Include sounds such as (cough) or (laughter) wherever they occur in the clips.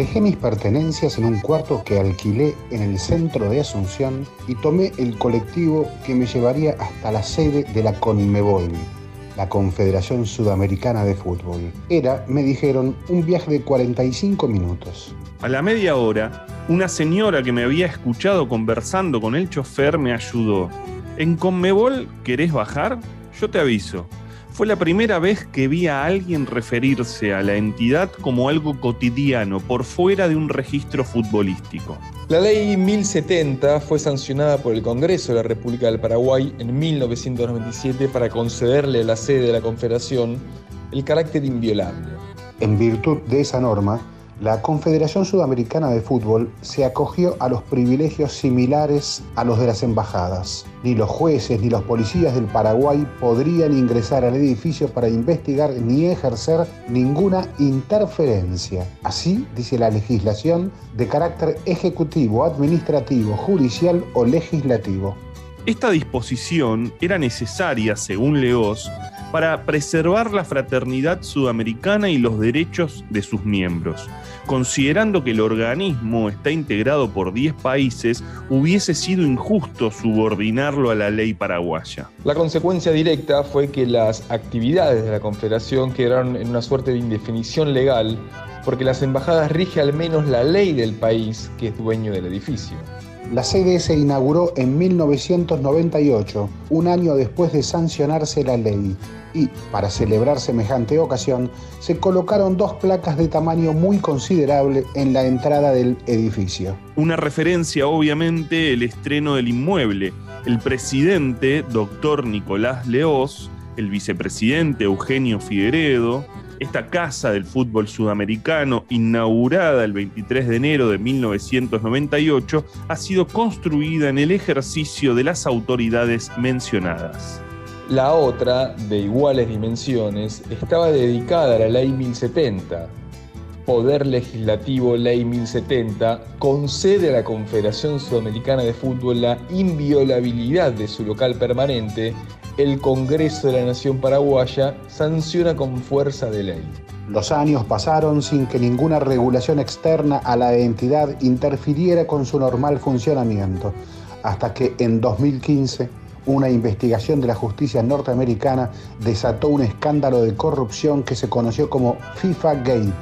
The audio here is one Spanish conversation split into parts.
Dejé mis pertenencias en un cuarto que alquilé en el centro de Asunción y tomé el colectivo que me llevaría hasta la sede de la Conmebol, la Confederación Sudamericana de Fútbol. Era, me dijeron, un viaje de 45 minutos. A la media hora, una señora que me había escuchado conversando con el chofer me ayudó. ¿En Conmebol querés bajar? Yo te aviso. Fue la primera vez que vi a alguien referirse a la entidad como algo cotidiano, por fuera de un registro futbolístico. La ley 1070 fue sancionada por el Congreso de la República del Paraguay en 1997 para concederle a la sede de la Confederación el carácter inviolable. En virtud de esa norma, la Confederación Sudamericana de Fútbol se acogió a los privilegios similares a los de las embajadas. Ni los jueces ni los policías del Paraguay podrían ingresar al edificio para investigar ni ejercer ninguna interferencia. Así dice la legislación de carácter ejecutivo, administrativo, judicial o legislativo. Esta disposición era necesaria, según Leos, para preservar la fraternidad sudamericana y los derechos de sus miembros. Considerando que el organismo está integrado por 10 países, hubiese sido injusto subordinarlo a la ley paraguaya. La consecuencia directa fue que las actividades de la Confederación quedaron en una suerte de indefinición legal porque las embajadas rige al menos la ley del país que es dueño del edificio. La sede se inauguró en 1998, un año después de sancionarse la ley, y, para celebrar semejante ocasión, se colocaron dos placas de tamaño muy considerable en la entrada del edificio. Una referencia, obviamente, el estreno del inmueble. El presidente, doctor Nicolás Leós, el vicepresidente Eugenio Figueredo, esta casa del fútbol sudamericano, inaugurada el 23 de enero de 1998, ha sido construida en el ejercicio de las autoridades mencionadas. La otra, de iguales dimensiones, estaba dedicada a la Ley 1070. Poder Legislativo Ley 1070 concede a la Confederación Sudamericana de Fútbol la inviolabilidad de su local permanente el Congreso de la Nación Paraguaya sanciona con fuerza de ley. Los años pasaron sin que ninguna regulación externa a la entidad interfiriera con su normal funcionamiento, hasta que en 2015 una investigación de la justicia norteamericana desató un escándalo de corrupción que se conoció como FIFA Gate.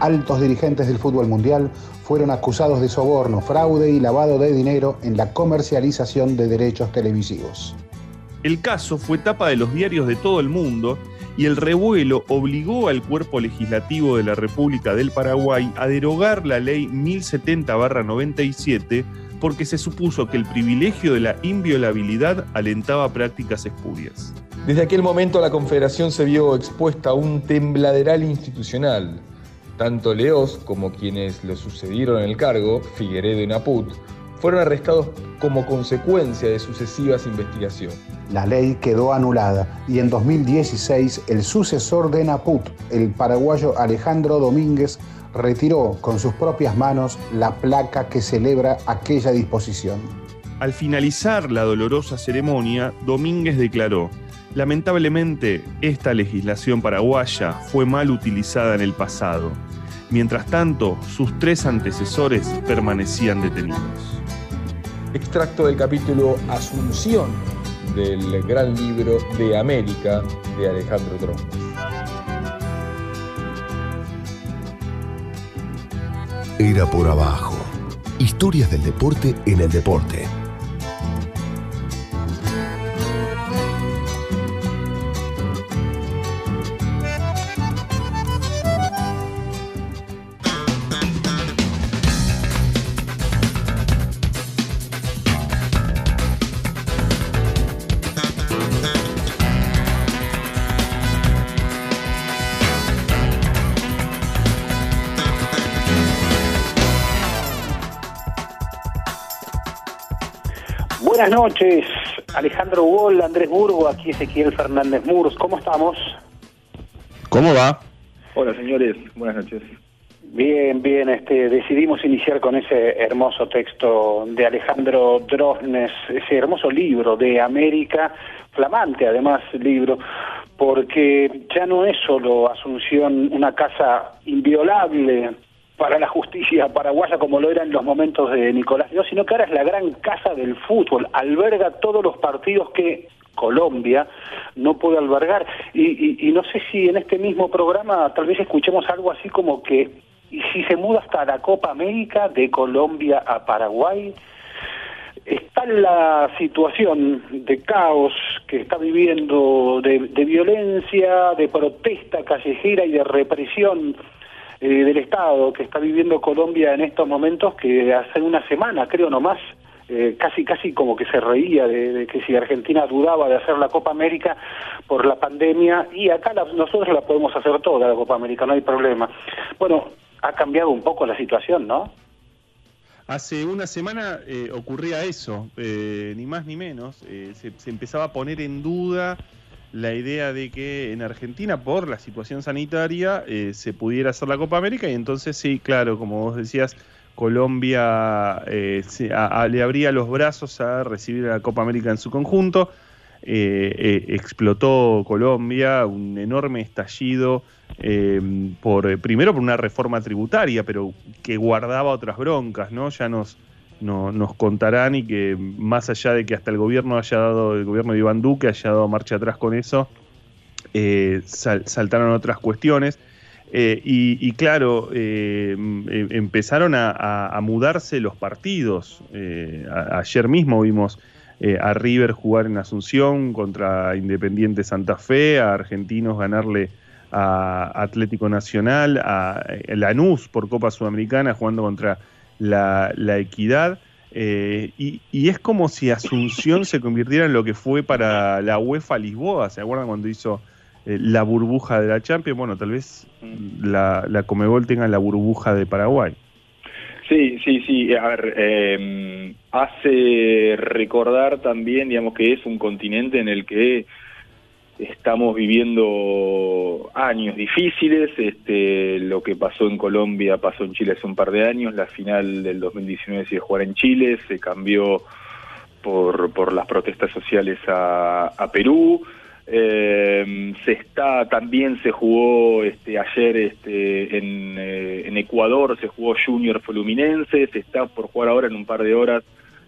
Altos dirigentes del fútbol mundial fueron acusados de soborno, fraude y lavado de dinero en la comercialización de derechos televisivos. El caso fue tapa de los diarios de todo el mundo y el revuelo obligó al cuerpo legislativo de la República del Paraguay a derogar la ley 1070-97 porque se supuso que el privilegio de la inviolabilidad alentaba prácticas espurias. Desde aquel momento la Confederación se vio expuesta a un tembladeral institucional. Tanto Leos como quienes lo sucedieron en el cargo, Figueredo y Naput, fueron arrestados como consecuencia de sucesivas investigaciones. La ley quedó anulada y en 2016 el sucesor de Naput, el paraguayo Alejandro Domínguez, retiró con sus propias manos la placa que celebra aquella disposición. Al finalizar la dolorosa ceremonia, Domínguez declaró, lamentablemente esta legislación paraguaya fue mal utilizada en el pasado. Mientras tanto, sus tres antecesores permanecían detenidos extracto del capítulo Asunción del gran libro de América de Alejandro Trompas. Era por abajo. Historias del deporte en el deporte. Noches, Alejandro Gol, Andrés Burgo, aquí Ezequiel Fernández Muros. ¿Cómo estamos? ¿Cómo va? Hola señores, buenas noches. Bien, bien, este, decidimos iniciar con ese hermoso texto de Alejandro Drosnes, ese hermoso libro de América, flamante además libro, porque ya no es solo Asunción una casa inviolable, para la justicia paraguaya como lo era en los momentos de Nicolás sino que ahora es la gran casa del fútbol, alberga todos los partidos que Colombia no puede albergar. Y, y, no sé si en este mismo programa tal vez escuchemos algo así como que, y si se muda hasta la Copa América de Colombia a Paraguay, está la situación de caos que está viviendo, de, de violencia, de protesta callejera y de represión eh, del Estado que está viviendo Colombia en estos momentos, que hace una semana, creo nomás, eh, casi casi como que se reía de, que si Argentina dudaba de hacer la Copa América por la pandemia y acá nosotros la podemos hacer toda la Copa América, no hay problema. Bueno, ha cambiado un poco la situación, ¿no? Hace una semana eh, ocurría eso, eh, ni más ni menos, se, se, empezaba a poner en duda la idea de que en Argentina, por la situación sanitaria, se pudiera hacer la Copa América y entonces sí, claro, como vos decías, Colombia eh, le abría los brazos a recibir la Copa América en su conjunto. Eh, eh, explotó Colombia, un enorme estallido, por primero por una reforma tributaria, pero que guardaba otras broncas, ¿no? Ya nos, nos contarán y que más allá de que hasta el gobierno haya dado, el gobierno de Iván Duque haya dado marcha atrás con eso, saltaron otras cuestiones. Eh, y, claro, eh, em, empezaron a, mudarse los partidos. Eh, ayer mismo vimos a River jugar en Asunción contra Independiente Santa Fe, a Argentinos ganarle a Atlético Nacional, a Lanús por Copa Sudamericana jugando contra la, Equidad. y, y, es como si Asunción se convirtiera en lo que fue para la UEFA Lisboa. ¿Se acuerdan cuando hizo eh, la burbuja de la Champions, bueno, tal vez la, la Comebol tenga la burbuja de Paraguay. Sí, sí, sí. A ver, eh, hace recordar también, digamos, que es un continente en el que estamos viviendo años difíciles. Este, lo que pasó en Colombia pasó en Chile hace un par de años. La final del 2019 se iba a jugar en Chile, se cambió por, por las protestas sociales a, Perú. Eh, se está también se jugó este ayer este en, eh, en, Ecuador se jugó Junior Fluminense se está por jugar ahora en un par de horas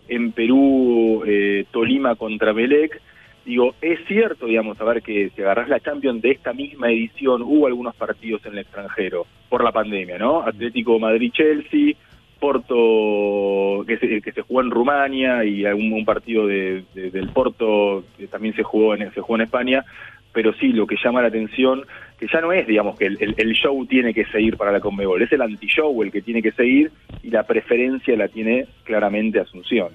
en Perú eh, Tolima contra Melec digo es cierto digamos a ver que si agarras la Champions de esta misma edición hubo algunos partidos en el extranjero por la pandemia no Atlético Madrid Chelsea Porto, que se, que se jugó en Rumania y algún un partido de, del Porto que también se jugó, en, se jugó en España, pero sí lo que llama la atención, que ya no es, digamos, que el, el, show tiene que seguir para la Conmebol, es el anti-show el que tiene que seguir y la preferencia la tiene claramente Asunción.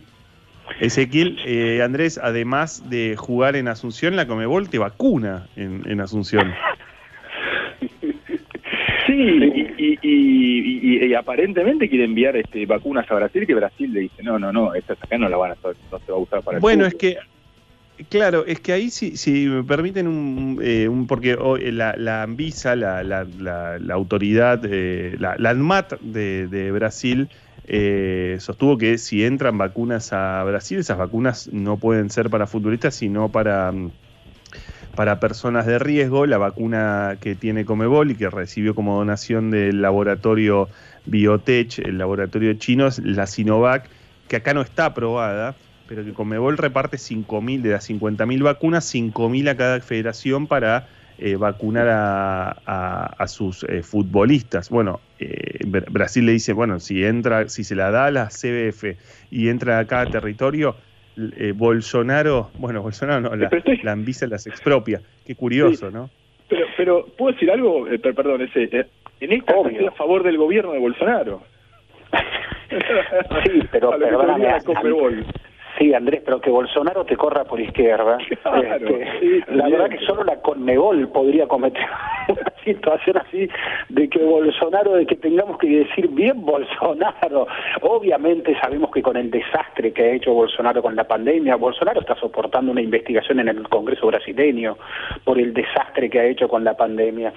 Ezequiel, eh, Andrés, además de jugar en Asunción, la Conmebol te vacuna en, en Asunción. Sí, y, aparentemente quiere enviar este, vacunas a Brasil, que Brasil le dice, no, no, no, estas acá no la van a, no se va a usar para el Bueno, es que Claro, es que ahí si, si me permiten un, eh, porque la, la Anvisa, la, la, la, autoridad, eh, la, ANMAT de, de Brasil, eh, sostuvo que si entran vacunas a Brasil, esas vacunas no pueden ser para futbolistas, sino para mm, para personas de riesgo, la vacuna que tiene Comebol y que recibió como donación del laboratorio Biotech, el laboratorio chino, es la Sinovac, que acá no está aprobada, pero que Comebol reparte 5.000 de las 50.000 vacunas, 5.000 a cada federación para eh, vacunar a, sus eh, futbolistas. Bueno, eh, Brasil le dice, bueno, si entra, si se la da a la CBF y entra a cada territorio, eh, Bolsonaro, bueno, Bolsonaro no, la, la Anvisa las expropia. Qué curioso, ¿no? Pero, pero, ¿puedo decir algo? Eh, perdón, ese, eh, en esta estoy a favor del gobierno de Bolsonaro. sí, pero (laughs) perdóname, Sí, Andrés, pero que Bolsonaro te corra por izquierda. (laughs) Este, la verdad que solo la Conmebol podría cometer (laughs) una situación así de que Bolsonaro, de que tengamos que decir bien Bolsonaro. Obviamente sabemos que con el desastre que ha hecho Bolsonaro con la pandemia, Bolsonaro está soportando una investigación en el Congreso brasileño por el desastre que ha hecho con la pandemia.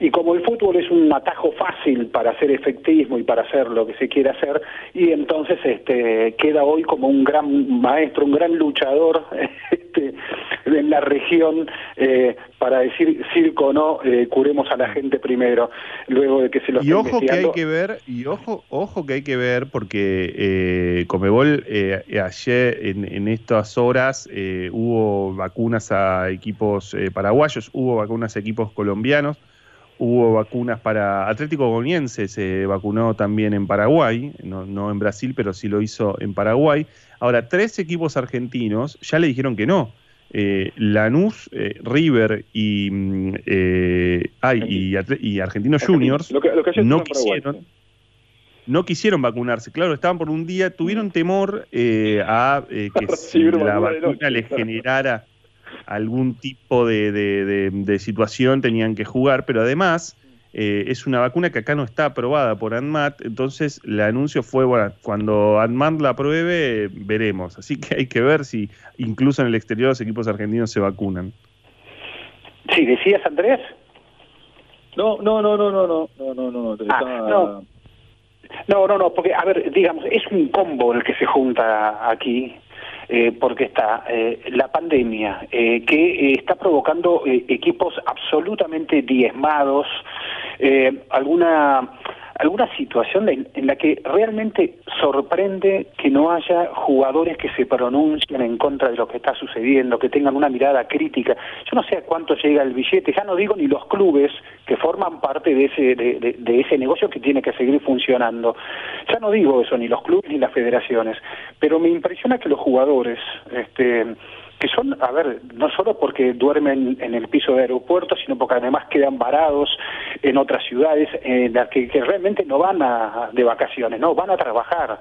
Y como el fútbol es un atajo fácil para hacer efectismo y para hacer lo que se quiere hacer, y entonces este queda hoy como un gran maestro, un gran luchador (laughs) este en la región eh, para decir circo o no, eh, curemos a la gente primero, luego de que se lo Y ojo que hay que ver, y ojo, ojo que hay que ver, porque eh, Comebol eh, ayer en, en, estas horas hubo vacunas a equipos paraguayos, hubo vacunas a equipos colombianos, hubo vacunas para Atlético Goniense, se vacunó también en Paraguay, no, no, en Brasil, pero sí lo hizo en Paraguay. Ahora, tres equipos argentinos ya le dijeron que no. Eh, Lanús, eh, River y, mm, eh, ay, y, Argentinos Juniors no quisieron no quisieron vacunarse. Claro, estaban por un día, tuvieron temor a que (laughs) si la vacuna les generara algún tipo de, situación tenían que jugar, pero además eh, es una vacuna que acá no está aprobada por ANMAT, entonces el anuncio fue, bueno, cuando ANMAT la apruebe, veremos. Así que hay que ver si incluso en el exterior los equipos argentinos se vacunan. Sí, decías Andrés. No, no, no, no, no, no, no, no, no. Ah, no. No, no, no, porque, a ver, digamos, es un combo el que se junta aquí. Eh, porque está eh, la pandemia eh, que está provocando equipos absolutamente diezmados, alguna alguna situación en la que realmente sorprende que no haya jugadores que se pronuncien en contra de lo que está sucediendo, que tengan una mirada crítica. Yo no sé a cuánto llega el billete, ya no digo ni los clubes que forman parte de ese, de, ese negocio que tiene que seguir funcionando. Ya no digo eso, ni los clubes ni las federaciones, pero me impresiona que los jugadores, este, que son, a ver, no solo porque duermen en el piso de aeropuerto, sino porque además quedan varados en otras ciudades en las que, realmente no van a, de vacaciones, no, van a trabajar.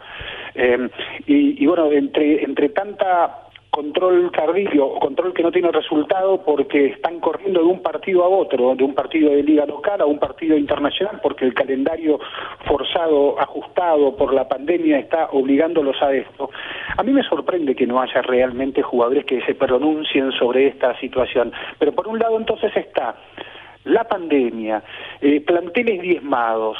Eh, y, y, bueno, entre, entre tanta control tardío, control que no tiene resultado porque están corriendo de un partido a otro, de un partido de liga local a un partido internacional, porque el calendario forzado, ajustado por la pandemia está obligándolos a esto. A mí me sorprende que no haya realmente jugadores que se pronuncien sobre esta situación, pero por un lado entonces está la pandemia, eh, planteles diezmados,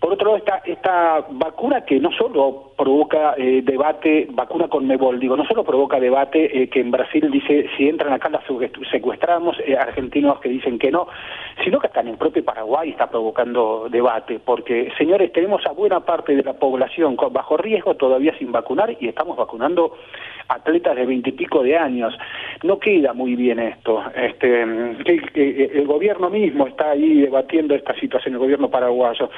por otro lado, esta, esta vacuna que no solo provoca eh, debate, vacuna con Mebol, digo, no solo provoca debate eh, que en Brasil dice si entran acá las secuestramos, eh, argentinos que dicen que no, sino que hasta en el propio Paraguay está provocando debate, porque, señores, tenemos a buena parte de la población con bajo riesgo todavía sin vacunar y estamos vacunando atletas de veintipico de años. No queda muy bien esto. Este, el gobierno mismo está ahí debatiendo esta situación, el gobierno paraguayo.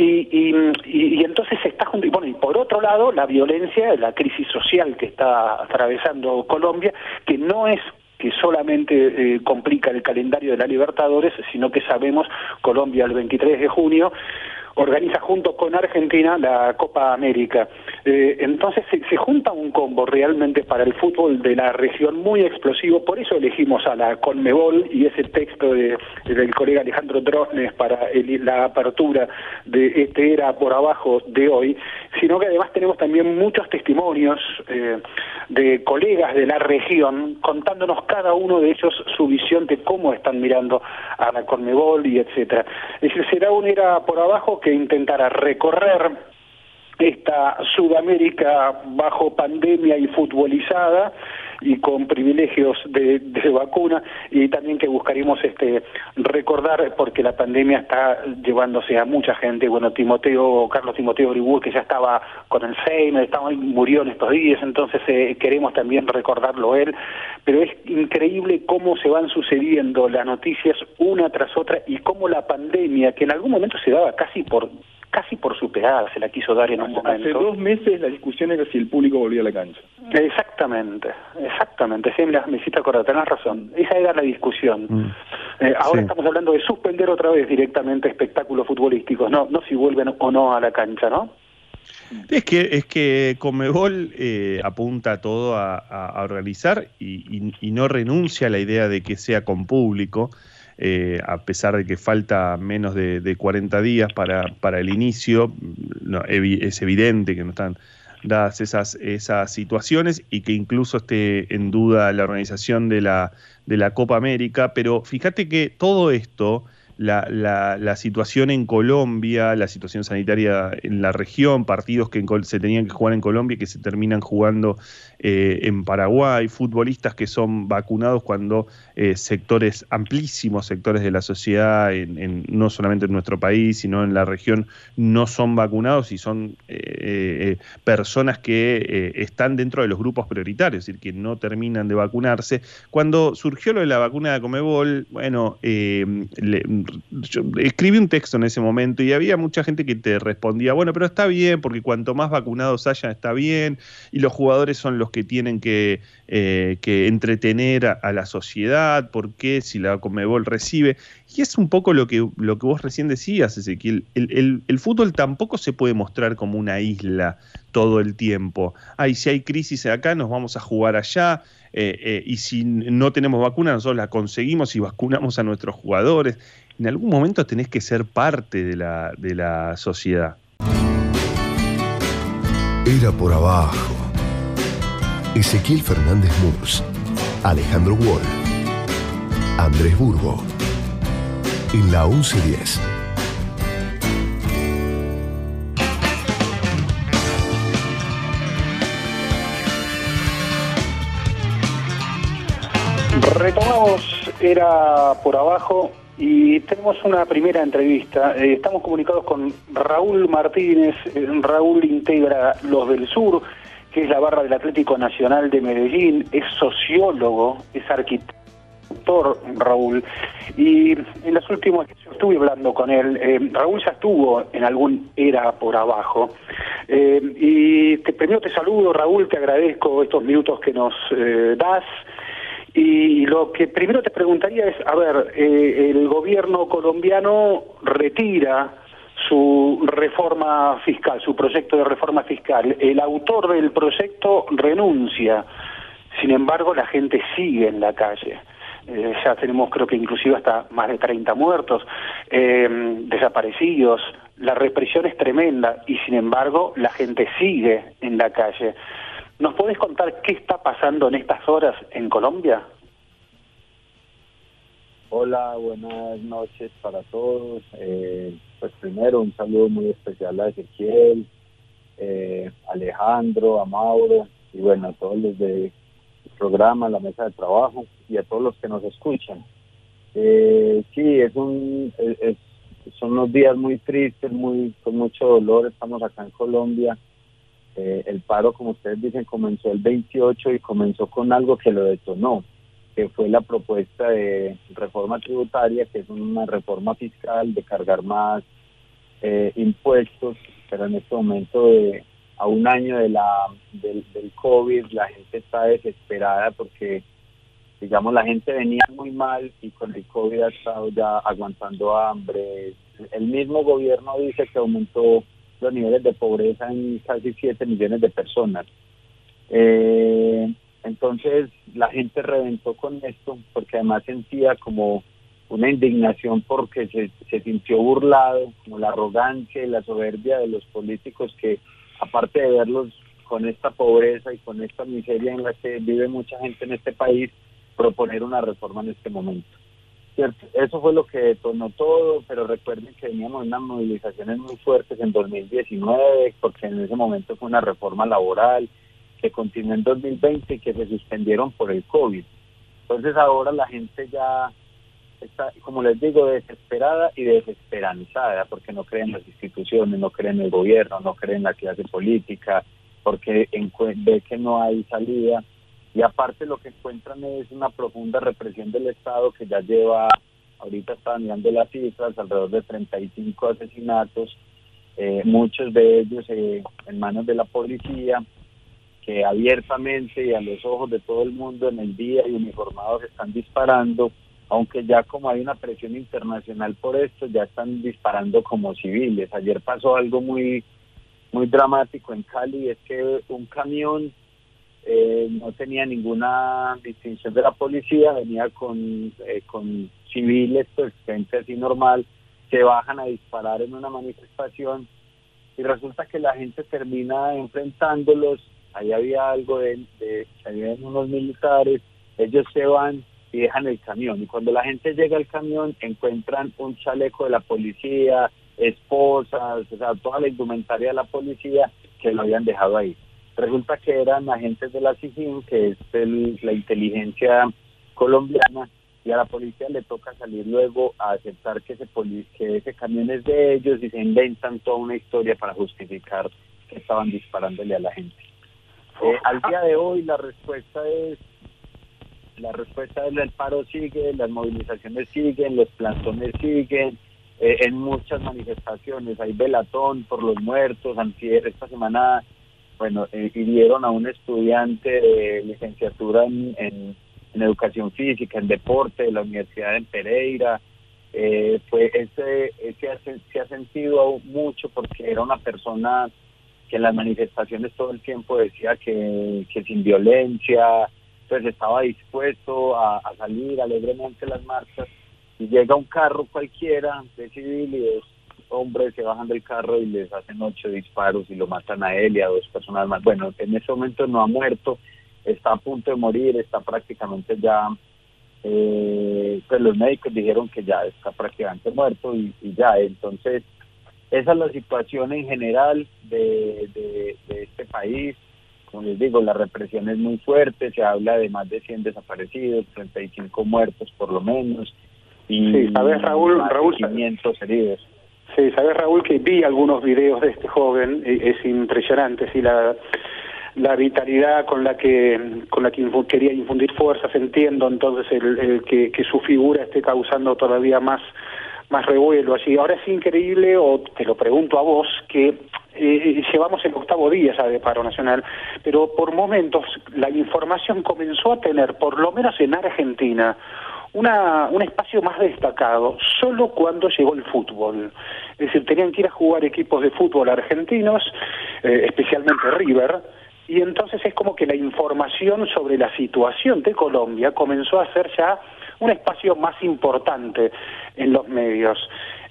Y, y, y, entonces está bueno, y por otro lado, la violencia, la crisis social que está atravesando Colombia, que no es que solamente eh, complica el calendario de la Libertadores, sino que sabemos Colombia el 23 de junio organiza junto con Argentina la Copa América. Eh, entonces se, junta un combo realmente para el fútbol de la región muy explosivo, por eso elegimos a la Conmebol y ese texto de, del colega Alejandro Drosnes para la apertura de este era por abajo de hoy, sino que además tenemos también muchos testimonios eh, de colegas de la región contándonos cada uno de ellos su visión de cómo están mirando a la Conmebol y etcétera. Es decir, será un era por abajo que intentará recorrer esta Sudamérica bajo pandemia y futbolizada y con privilegios de, vacuna y también que buscaríamos este recordar porque la pandemia está llevándose a mucha gente. Bueno Timoteo Carlos Timoteo Gribú que ya estaba con el Alzheimer estaba murió en estos días entonces eh, queremos también recordarlo él. Pero es increíble cómo se van sucediendo las noticias una tras otra y cómo la pandemia que en algún momento se daba casi por casi por superada, se la quiso dar en un momento. Hace dos meses la discusión era si el público volvía a la cancha. Exactamente, exactamente, sí, me hiciste acordar, tenés razón, esa era la discusión. Mm. Eh, ahora estamos hablando de suspender otra vez directamente espectáculos futbolísticos, no, no si vuelven o no a la cancha, ¿no? Es que, es que Comebol eh, apunta todo a, organizar y, y, no renuncia a la idea de que sea con público. Eh, a pesar de que falta menos de, 40 días para, para el inicio, es evidente que no están dadas esas, esas situaciones y que incluso esté en duda la organización de la, de la Copa América, pero fíjate que todo esto la, situación en Colombia, la situación sanitaria en la región, partidos que se tenían que jugar en Colombia y que se terminan jugando eh, en Paraguay, futbolistas que son vacunados cuando eh, sectores, amplísimos sectores de la sociedad, en, no solamente en nuestro país, sino en la región, no son vacunados y son eh, personas que están dentro de los grupos prioritarios, es decir, que no terminan de vacunarse. Cuando surgió lo de la vacuna de Comebol, bueno, le, escribí un texto en ese momento y había mucha gente que te respondía, bueno, pero está bien, porque cuanto más vacunados hayan está bien, y los jugadores son los que tienen que, eh, entretener a, la sociedad, porque si la Comebol recibe. Y es un poco lo que, lo que vos recién decías, Ezequiel, el, el, fútbol tampoco se puede mostrar como una isla todo el tiempo. Ay, si hay crisis acá, nos vamos a jugar allá. Eh, eh, y si no tenemos vacuna, nosotros la conseguimos y vacunamos a nuestros jugadores. En algún momento tenés que ser parte de la, de la sociedad. Era por abajo. Ezequiel Fernández Murs, Alejandro Wall, Andrés Burgo. En la 1110. Retomamos, era por abajo y tenemos una primera entrevista. Eh, estamos comunicados con Raúl Martínez. Eh, Raúl integra Los del Sur, que es la barra del Atlético Nacional de Medellín. Es sociólogo, es arquitecto. Raúl y en los últimos yo estuve hablando con él eh, Raúl ya estuvo en algún era por abajo y te, primero te saludo Raúl te agradezco estos minutos que nos das y lo que primero te preguntaría es, a ver, eh, el gobierno colombiano retira su reforma fiscal, su proyecto de reforma fiscal. El autor del proyecto renuncia. Sin embargo, la gente sigue en la calle. Eh, ya tenemos, creo que inclusive hasta más de 30 muertos, eh, desaparecidos. La represión es tremenda y, sin embargo, la gente sigue en la calle. ¿Nos podés contar qué está pasando en estas horas en Colombia? Hola, buenas noches para todos. Eh, pues primero un saludo muy especial a Ezequiel, eh, Alejandro, a Mauro y bueno, a todos los del programa, la mesa de trabajo y a todos los que nos escuchan. Eh, sí, es un, son unos días muy tristes, muy con mucho dolor. Estamos acá en Colombia eh, el paro, como ustedes dicen, comenzó el 28 y comenzó con algo que lo detonó, que fue la propuesta de reforma tributaria, que es una reforma fiscal de cargar más eh, impuestos, pero en este momento de, a un año de la del, del COVID la gente está desesperada porque digamos la gente venía muy mal y con el COVID ha estado ya aguantando hambre. El mismo gobierno dice que aumentó los niveles de pobreza en casi 7 millones de personas. Eh, entonces la gente reventó con esto porque además sentía como una indignación porque se, se sintió burlado, como la arrogancia y la soberbia de los políticos que aparte de verlos con esta pobreza y con esta miseria en la que vive mucha gente en este país, proponer una reforma en este momento. Eso fue lo que detonó todo, pero recuerden que veníamos unas movilizaciones muy fuertes en 2019, porque en ese momento fue una reforma laboral que continuó en 2020 y que se suspendieron por el COVID. Entonces ahora la gente ya está, como les digo, desesperada y desesperanzada, porque no creen en las instituciones, no creen en el gobierno, no creen en la clase política, porque ve que no hay salida y aparte lo que encuentran es una profunda represión del Estado que ya lleva, ahorita están mirando las cifras, alrededor de 35 asesinatos, eh, muchos de ellos eh, en manos de la policía, que abiertamente y a los ojos de todo el mundo en el día y uniformados están disparando, aunque ya como hay una presión internacional por esto, ya están disparando como civiles. Ayer pasó algo muy muy dramático en Cali, es que un camión eh, no tenía ninguna distinción de la policía, venía con, eh, con civiles, pues gente así normal, que bajan a disparar en una manifestación y resulta que la gente termina enfrentándolos, ahí había algo de, de había unos militares, ellos se van y dejan el camión. Y cuando la gente llega al camión encuentran un chaleco de la policía, esposas, o sea, toda la indumentaria de la policía que lo habían dejado ahí. Resulta que eran agentes de la SIGIN, que es la inteligencia colombiana, y a la policía le toca salir luego a aceptar que ese, que ese camión es de ellos y se inventan toda una historia para justificar que estaban disparándole a la gente. Eh, al día de hoy la respuesta es la respuesta del paro sigue, las movilizaciones siguen, los plantones siguen, eh, en muchas manifestaciones hay velatón por los muertos, antier, esta semana, bueno, eh, hirieron a un estudiante de licenciatura en educación física, en deporte, de la Universidad de Pereira. Eh, pues ese, ese se ha sentido mucho porque era una persona que en las manifestaciones todo el tiempo decía que, sin violencia, pues estaba dispuesto a, salir alegremente a las marchas y llega un carro cualquiera de civil y dos hombres se bajan del carro y les hacen ocho disparos y lo matan a él y a dos personas más. Bueno, en ese momento no ha muerto, está a punto de morir, está prácticamente ya, eh, pues los médicos dijeron que ya está prácticamente muerto y, ya, entonces esa es la situación en general de, de, este país. Como les digo, la represión es muy fuerte, se habla de más de 100 desaparecidos, 35 muertos por lo menos. Y sí, sabes Raúl, Raúl, 500 heridos. Sí, sabes Raúl que vi algunos videos de este joven, e, es impresionante, sí, la la vitalidad con la que con la que quería infundir fuerzas entiendo entonces el, que, su figura esté causando todavía más más revuelo allí. Ahora es increíble o te lo pregunto a vos que eh, llevamos el octavo día ya de paro nacional pero por momentos la información comenzó a tener por lo menos en Argentina una, un espacio más destacado solo cuando llegó el fútbol. Es decir, tenían que ir a jugar equipos de fútbol argentinos, eh, especialmente River, y entonces es como que la información sobre la situación de Colombia comenzó a ser ya un espacio más importante en los medios.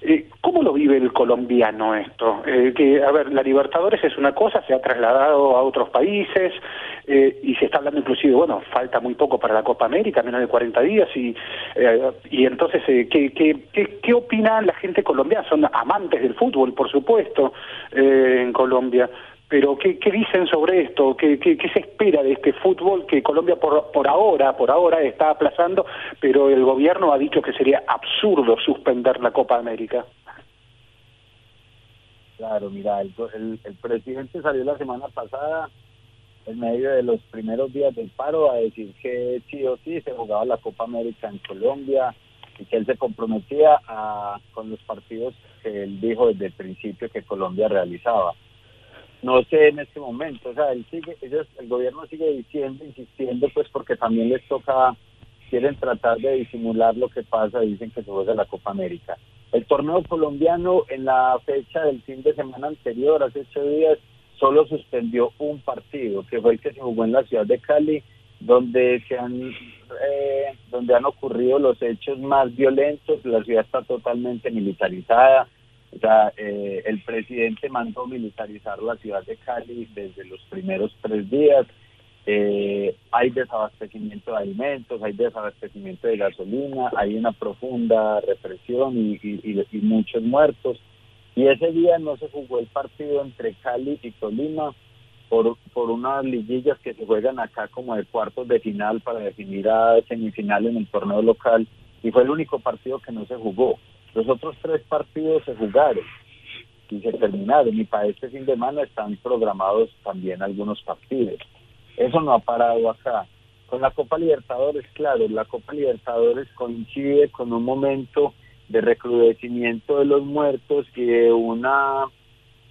Eh, ¿Cómo lo vive el colombiano esto? Eh, que, a ver, la Libertadores es una cosa, se ha trasladado a otros países eh, y se está hablando inclusive, bueno, falta muy poco para la Copa América, menos de 40 días, y, y entonces, ¿qué, qué, qué, qué opina la gente colombiana? Son amantes del fútbol, por supuesto, en Colombia, pero ¿qué, dicen sobre esto? ¿Qué, ¿Qué, se espera de este fútbol que Colombia por, por ahora, por ahora está aplazando, pero el gobierno ha dicho que sería absurdo suspender la Copa América? Claro, mira, el, presidente salió la semana pasada en medio de los primeros días del paro a decir que sí o sí se jugaba la Copa América en Colombia y que él se comprometía con los partidos que él dijo desde el principio que Colombia realizaba no sé en este momento, o sea, él sigue, ellos, el gobierno sigue diciendo, insistiendo, pues porque también les toca, quieren tratar de disimular lo que pasa, dicen que se juega la Copa América. El torneo colombiano en la fecha del fin de semana anterior, hace ocho días, solo suspendió un partido, que fue el que se jugó en la ciudad de Cali, donde se han eh, donde han ocurrido los hechos más violentos, la ciudad está totalmente militarizada, o sea, eh, el presidente mandó militarizar la ciudad de Cali desde los primeros tres días. Eh, hay desabastecimiento de alimentos, hay desabastecimiento de gasolina, hay una profunda represión y, muchos muertos. Y ese día no se jugó el partido entre Cali y Tolima por, por unas liguillas que se juegan acá como de cuartos de final para definir a semifinal en el torneo local. Y fue el único partido que no se jugó. Los otros tres partidos se jugaron y se terminaron y para este fin de semana están programados también algunos partidos. Eso no ha parado acá. Con la Copa Libertadores, claro, la Copa Libertadores coincide con un momento de recrudecimiento de los muertos y de una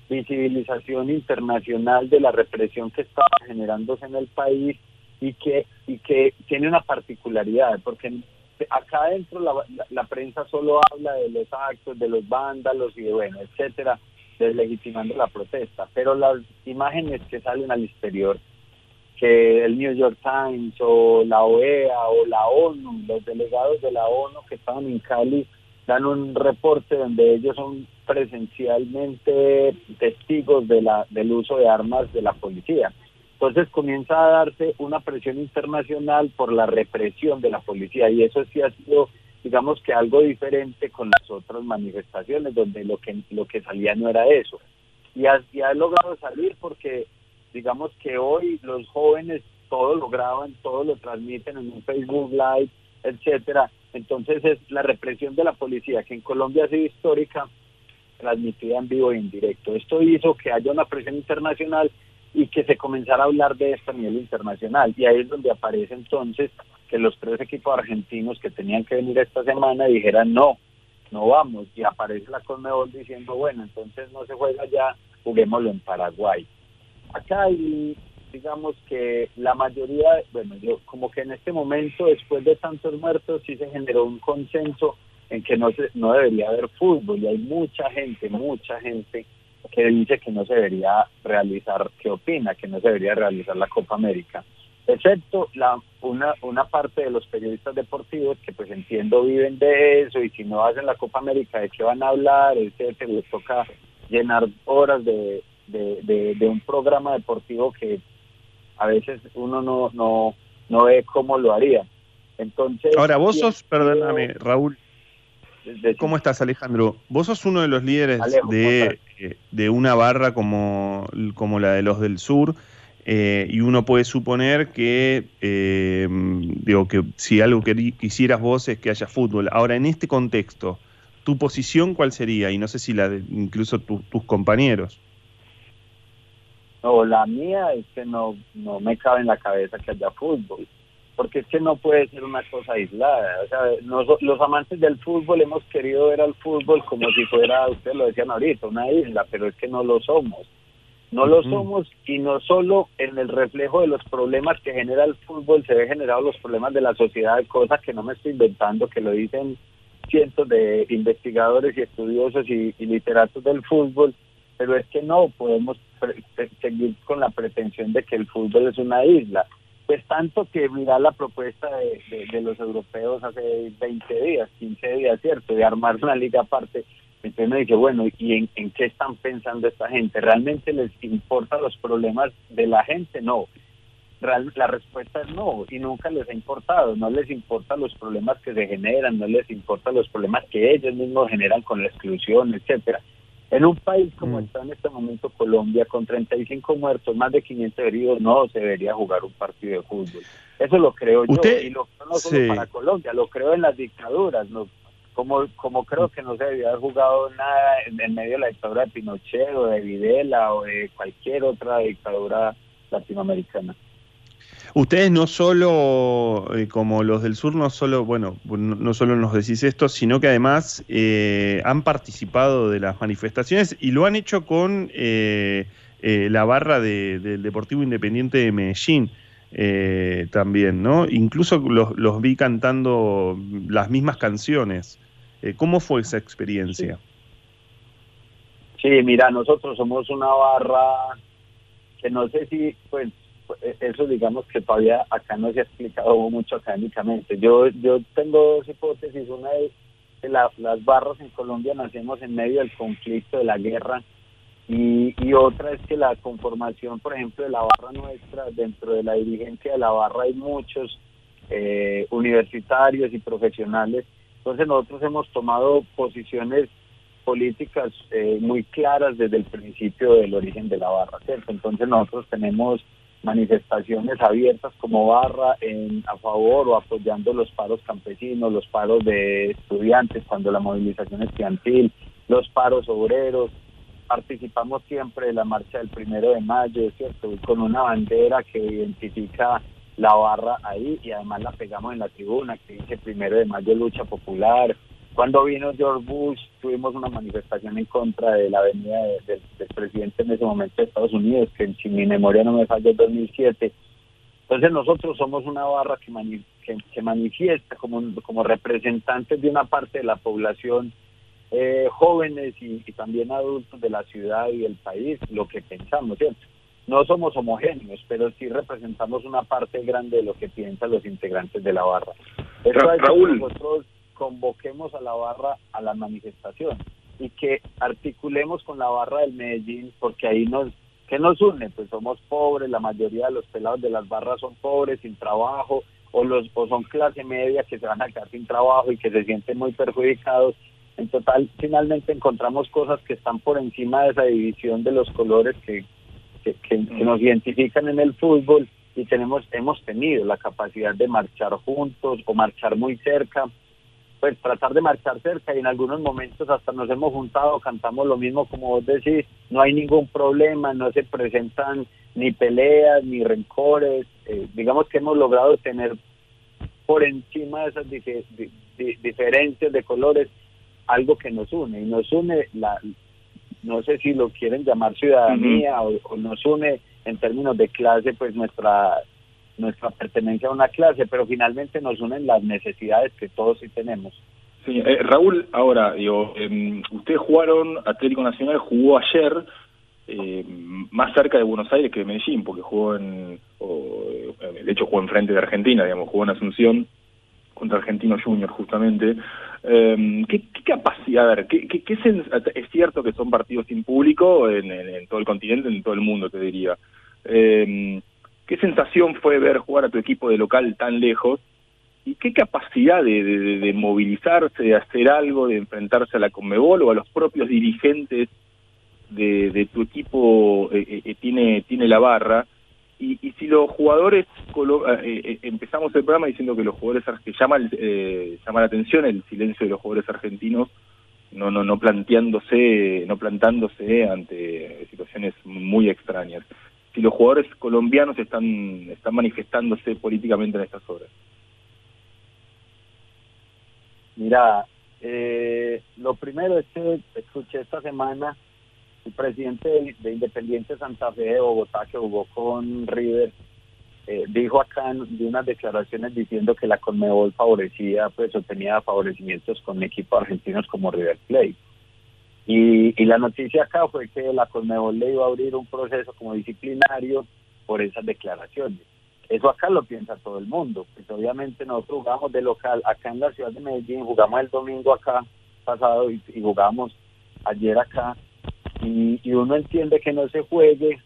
visibilización internacional de la represión que estaba generándose en el país y que y que tiene una particularidad porque acá adentro la, la, prensa solo habla de los actos, de los vándalos y de bueno, etcétera, deslegitimando la protesta, pero las imágenes que salen al exterior, que el New York Times o la OEA o la ONU, los delegados de la ONU que estaban en Cali, dan un reporte donde ellos son presencialmente testigos de la, del uso de armas de la policía. Entonces comienza a darse una presión internacional por la represión de la policía y eso sí ha sido, digamos que algo diferente con las otras manifestaciones donde lo que lo que salía no era eso. Y ha, logrado salir porque digamos que hoy los jóvenes todo lo graban, todo lo transmiten en un Facebook Live, etcétera. Entonces es la represión de la policía que en Colombia ha sido histórica transmitida en vivo e indirecto. Esto hizo que haya una presión internacional y que se comenzara a hablar de esto a nivel internacional. Y ahí es donde aparece entonces que los tres equipos argentinos que tenían que venir esta semana dijeran no, no vamos. Y aparece la Conmebol diciendo, bueno, entonces no se juega ya, juguémoslo en Paraguay. Acá hay, digamos que la mayoría, bueno, yo como que en este momento, después de tantos muertos, sí se generó un consenso en que no, se, no debería haber fútbol y hay mucha gente, mucha gente que dice que no se debería realizar, que opina que no se debería realizar la Copa América, excepto la una, una parte de los periodistas deportivos que pues entiendo viven de eso y si no hacen la Copa América de qué van a hablar, etcétera, les toca llenar horas de, de, de, un programa deportivo que a veces uno no, no, no ve cómo lo haría. Entonces, Ahora, vos sos, perdóname, Raúl, ¿Cómo estás, Alejandro? Vos sos uno de los líderes de, eh, de, una barra como, como, la de los del sur, eh, y uno puede suponer que, eh, digo, que si algo que quisieras vos es que haya fútbol. Ahora, en este contexto, ¿tu posición cuál sería? Y no sé si la de incluso tus compañeros. No, la mía es que no, no me cabe en la cabeza que haya fútbol porque es que no puede ser una cosa aislada. O sea, los amantes del fútbol hemos querido ver al fútbol como si fuera, ustedes lo decían ahorita, una isla, pero es que no lo somos. No lo somos y no solo en el reflejo de los problemas que genera el fútbol se ve generado los problemas de la sociedad, cosas que no me estoy inventando, que lo dicen cientos de investigadores y estudiosos y, y literatos del fútbol, pero es que no podemos seguir con la pretensión de que el fútbol es una isla pues tanto que mirar la propuesta de, los europeos hace 20 días, 15 días, ¿cierto? De armar una liga aparte. Entonces me dice, bueno, ¿y en, qué están pensando esta gente? ¿Realmente les importan los problemas de la gente? No. la respuesta es no, y nunca les ha importado. No les importan los problemas que se generan, no les importan los problemas que ellos mismos generan con la exclusión, etcétera. En un país como mm. está en este momento Colombia, con 35 muertos, más de 500 heridos, no se debería jugar un partido de fútbol. Eso lo creo yo, y lo creo no solo para Colombia, lo creo en las dictaduras, como, como creo que no se debería haber jugado nada en, medio de la dictadura de Pinochet o de Videla o de cualquier otra dictadura latinoamericana. Ustedes no solo, eh, como los del sur, no solo, bueno, no solo nos decís esto, sino que además eh, han participado de las manifestaciones y lo han hecho con eh, la barra del Deportivo Independiente de Medellín también, ¿no? Incluso los, vi cantando las mismas canciones. ¿Cómo fue esa experiencia? Sí. mira, nosotros somos una barra que no sé si, pues, eh, eso digamos que todavía acá no se ha explicado mucho académicamente. Yo, yo tengo dos hipótesis. Una es que las barras en Colombia nacemos en medio del conflicto, de la guerra, y, y otra es que la conformación, por ejemplo, de la barra nuestra, dentro de la dirigencia de la barra hay muchos eh, universitarios y profesionales. Entonces nosotros hemos tomado posiciones políticas eh, muy claras desde el principio del origen de la barra, ¿cierto? Entonces nosotros tenemos manifestaciones abiertas como barra en, a favor o apoyando los paros campesinos, los paros de estudiantes cuando la movilización estudiantil, los paros obreros. Participamos siempre de la marcha del primero de mayo, ¿cierto? Con una bandera que identifica la barra ahí y además la pegamos en la tribuna que dice primero de mayo lucha popular, cuando vino George Bush, tuvimos una manifestación en contra de la venida del presidente en ese momento de Estados Unidos, que si mi memoria no me falla, en 2007. Entonces nosotros somos una barra que, que, manifiesta como, como representantes de una parte de la población, eh, jóvenes y, y, también adultos de la ciudad y del país, lo que pensamos, ¿cierto? No somos homogéneos, pero sí representamos una parte grande de lo que piensan los integrantes de la barra. Raúl, nosotros convoquemos a la barra a la manifestación y que articulemos con la barra del Medellín, porque ahí nos ¿Qué nos une? Pues somos pobres, la mayoría de los pelados de las barras son pobres, sin trabajo, o, los, o son clase media que se van a quedar sin trabajo y que se sienten muy perjudicados. En total, finalmente encontramos cosas que están por encima de esa división de los colores que, que, nos identifican en el fútbol y tenemos hemos tenido la capacidad de marchar juntos o marchar muy cerca pues tratar de marchar cerca y en algunos momentos hasta nos hemos juntado, cantamos lo mismo como vos decís, no hay ningún problema, no se presentan ni peleas ni rencores, eh, digamos que hemos logrado tener por encima de esas diferencias de colores algo que nos une y nos une la no sé si lo quieren llamar ciudadanía o nos une en términos de clase pues nuestra nuestra pertenencia a una clase, pero finalmente nos unen las necesidades que todos sí tenemos. Sí, eh, Raúl, ahora, digo, eh, ustedes jugaron, Atlético Nacional jugó ayer eh, más cerca de Buenos Aires que de Medellín, porque jugó en, eh, de hecho jugó en frente de Argentina, digamos, jugó en Asunción contra Argentino Junior justamente. Eh, ¿qué, ¿qué, capacidad, a ver, qué, qué, es cierto que son partidos sin público en, en, todo el continente, en todo el mundo, te diría. Eh, ¿Qué sensación fue ver jugar a tu equipo de local tan lejos? ¿Y qué capacidad de, movilizarse, de hacer algo, de enfrentarse a la Conmebol o a los propios dirigentes de, tu equipo eh, eh, eh, tiene, la barra? Y, si los jugadores, empezamos el programa diciendo que los jugadores, que llama, llama la atención el silencio de los jugadores argentinos, no, no, no planteándose, no plantándose ante situaciones muy extrañas si los jugadores colombianos están, están manifestándose políticamente en estas horas. Mira, eh, lo primero es que escuché esta semana el presidente de, Independiente Santa Fe de Bogotá, que jugó con River, eh, dijo acá de unas declaraciones diciendo que la Conmebol favorecía, pues, o tenía favorecimientos con equipos argentinos como River Plate. Y, la noticia acá fue que la Conmebol le iba a abrir un proceso como disciplinario por esas declaraciones. Eso acá lo piensa todo el mundo. Pues obviamente nosotros jugamos de local acá en la ciudad de Medellín, jugamos el domingo acá pasado y, jugamos ayer acá. Y, y, uno entiende que no se juegue.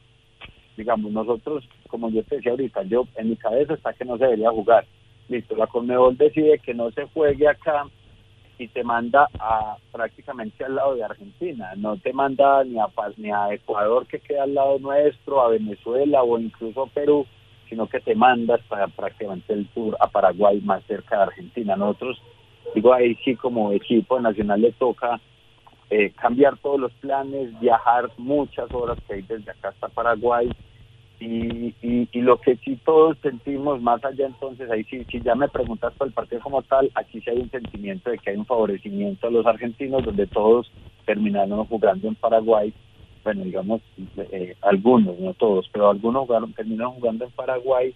Digamos, nosotros, como yo te decía ahorita, yo en mi cabeza está que no se debería jugar. Listo, la Conmebol decide que no se juegue acá y te manda a prácticamente al lado de Argentina, no te manda ni a, ni a Ecuador que queda al lado nuestro, a Venezuela o incluso Perú, sino que te mandas para prácticamente el tour a Paraguay más cerca de Argentina. Nosotros, digo ahí sí como equipo nacional le toca eh, cambiar todos los planes, viajar muchas horas que hay desde acá hasta Paraguay, y, y, lo que sí todos sentimos más allá entonces, ahí sí, si ya me preguntas por el partido como tal, aquí sí hay un sentimiento de que hay un favorecimiento a los argentinos donde todos terminaron jugando en Paraguay, bueno digamos eh, algunos, no todos, pero algunos jugaron, terminaron jugando en Paraguay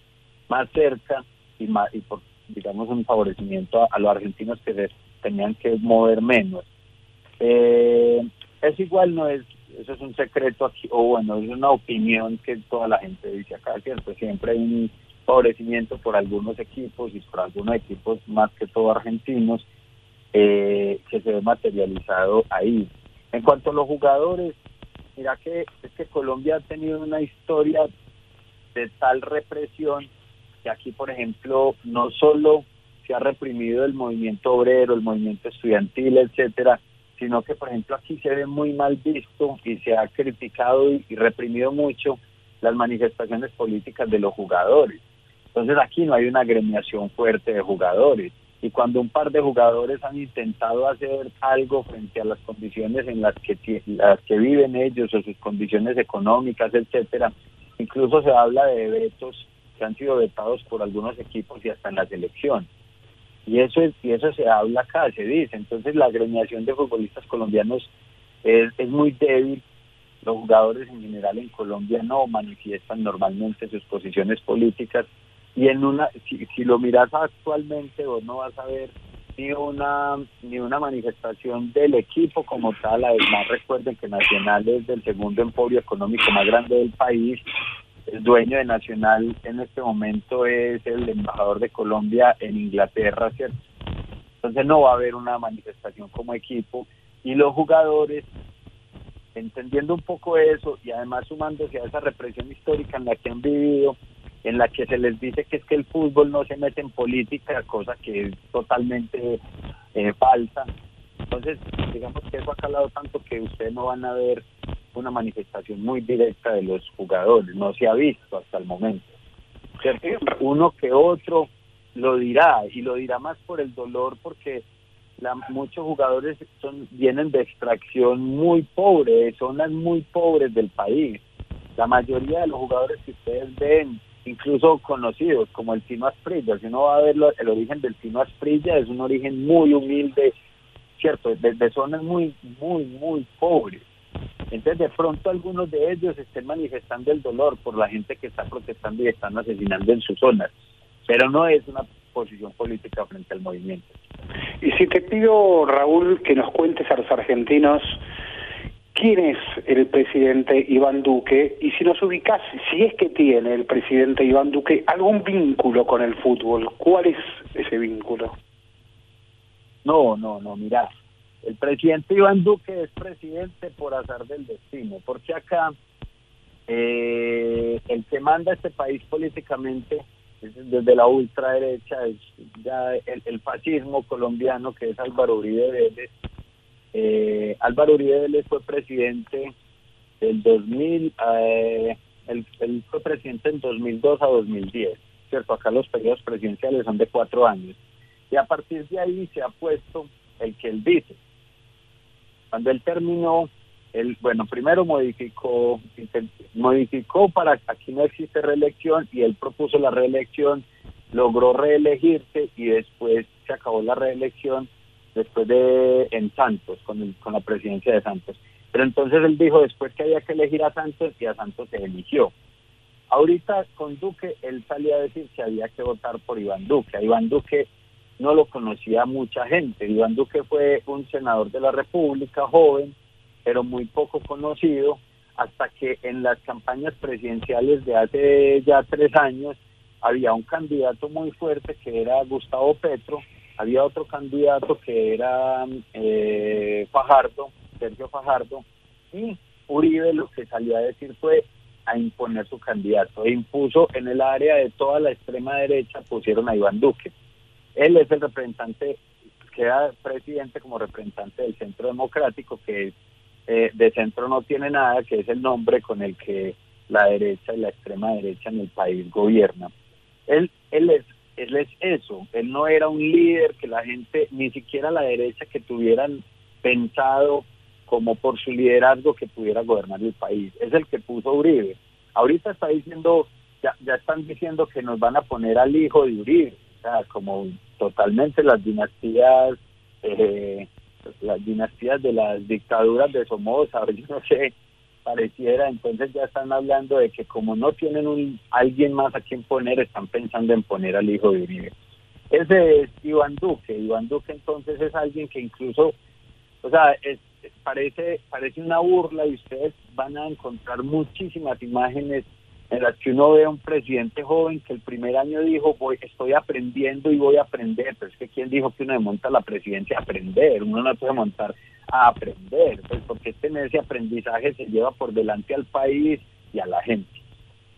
más cerca y más y por digamos un favorecimiento a, los argentinos que tenían que mover menos. Eh, es igual, no es eso es un secreto aquí, o bueno, es una opinión que toda la gente dice acá, ¿cierto? Siempre hay un favorecimiento por algunos equipos y por algunos equipos más que todo argentinos eh, que se ve materializado ahí. En cuanto a los jugadores, mira que es que Colombia ha tenido una historia de tal represión que aquí, por ejemplo, no solo se ha reprimido el movimiento obrero, el movimiento estudiantil, etcétera, sino que, por ejemplo, aquí se ve muy mal visto y se ha criticado y, reprimido mucho las manifestaciones políticas de los jugadores. Entonces aquí no hay una agremiación fuerte de jugadores. Y cuando un par de jugadores han intentado hacer algo frente a las condiciones en las que, las que viven ellos o sus condiciones económicas, etcétera, incluso se habla de vetos que han sido vetados por algunos equipos y hasta en la selección. Y eso, es, y eso se habla acá, se dice. Entonces la agremiación de futbolistas colombianos es, muy débil. Los jugadores en general en Colombia no manifiestan normalmente sus posiciones políticas. Y en una, si, si lo miras actualmente, vos no vas a ver ni una ni una manifestación del equipo como tal. Además, recuerden que Nacional es del segundo emporio económico más grande del país el dueño de Nacional en este momento es el embajador de Colombia en Inglaterra, ¿cierto? Entonces no va a haber una manifestación como equipo y los jugadores entendiendo un poco eso y además sumándose a esa represión histórica en la que han vivido, en la que se les dice que es que el fútbol no se mete en política, cosa que es totalmente eh, falsa. Entonces, digamos que eso ha calado tanto que ustedes no van a ver una manifestación muy directa de los jugadores, no se ha visto hasta el momento. Uno que otro lo dirá y lo dirá más por el dolor porque la, muchos jugadores son vienen de extracción muy pobre, de zonas muy pobres del país. La mayoría de los jugadores que ustedes ven, incluso conocidos como el Tino Asprilla, si uno va a ver el origen del Tino Asprilla, es un origen muy humilde, ¿cierto? De, zonas muy, muy, muy pobres. Entonces, de pronto algunos de ellos estén manifestando el dolor por la gente que está protestando y están asesinando en sus zonas, pero no es una posición política frente al movimiento. Y si te pido, Raúl, que nos cuentes a los argentinos quién es el presidente Iván Duque y si nos ubicás, si es que tiene el presidente Iván Duque algún vínculo con el fútbol, ¿cuál es ese vínculo? No, no, no, mira, el presidente Iván Duque es presidente por azar del destino, porque acá eh, el que manda este país políticamente desde la ultraderecha, es ya el, fascismo colombiano que es Álvaro Uribe Vélez. Eh, Álvaro Uribe Vélez fue presidente del 2000, eh, él, fue presidente en 2002 a 2010, ¿cierto? Acá los periodos presidenciales son de cuatro años. Y a partir de ahí se ha puesto el que él dice. Cuando él terminó, él, bueno, primero modificó, modificó para aquí no existe reelección y él propuso la reelección, logró reelegirse y después se acabó la reelección después de en Santos, con, con la presidencia de Santos. Pero entonces él dijo después que había que elegir a Santos y a Santos se eligió. Ahorita con Duque él salía a decir que había que votar por Iván Duque. Iván Duque no lo conocía mucha gente. Iván Duque fue un senador de la República, joven, pero muy poco conocido, hasta que en las campañas presidenciales de hace ya tres años había un candidato muy fuerte que era Gustavo Petro, había otro candidato que era eh, Fajardo, Sergio Fajardo, y Uribe lo que salió a decir fue a imponer su candidato e impuso en el área de toda la extrema derecha, pusieron a Iván Duque. Él es el representante, queda presidente como representante del Centro Democrático, que eh, de centro no tiene nada, que es el nombre con el que la derecha y la extrema derecha en el país gobiernan. Él, él, es, él es eso, él no era un líder que la gente, ni siquiera la derecha que tuvieran pensado como por su liderazgo que pudiera gobernar el país. Es el que puso Uribe. Ahorita está diciendo, ya, ya están diciendo que nos van a poner al hijo de Uribe, o sea, como totalmente las dinastías eh, las dinastías de las dictaduras de Somoza, (laughs) yo no sé, pareciera, entonces ya están hablando de que como no tienen un alguien más a quien poner, están pensando en poner al hijo de Uribe. Ese es Iván Duque, Iván Duque entonces es alguien que incluso, o sea, parece, parece una burla y ustedes van a encontrar muchísimas imágenes en las que uno ve a un presidente joven que el primer año dijo, voy, estoy aprendiendo y voy a aprender, pero es que quién dijo que uno monta la presidencia a aprender, uno no puede montar a aprender, pues porque este ese aprendizaje se lleva por delante al país y a la gente.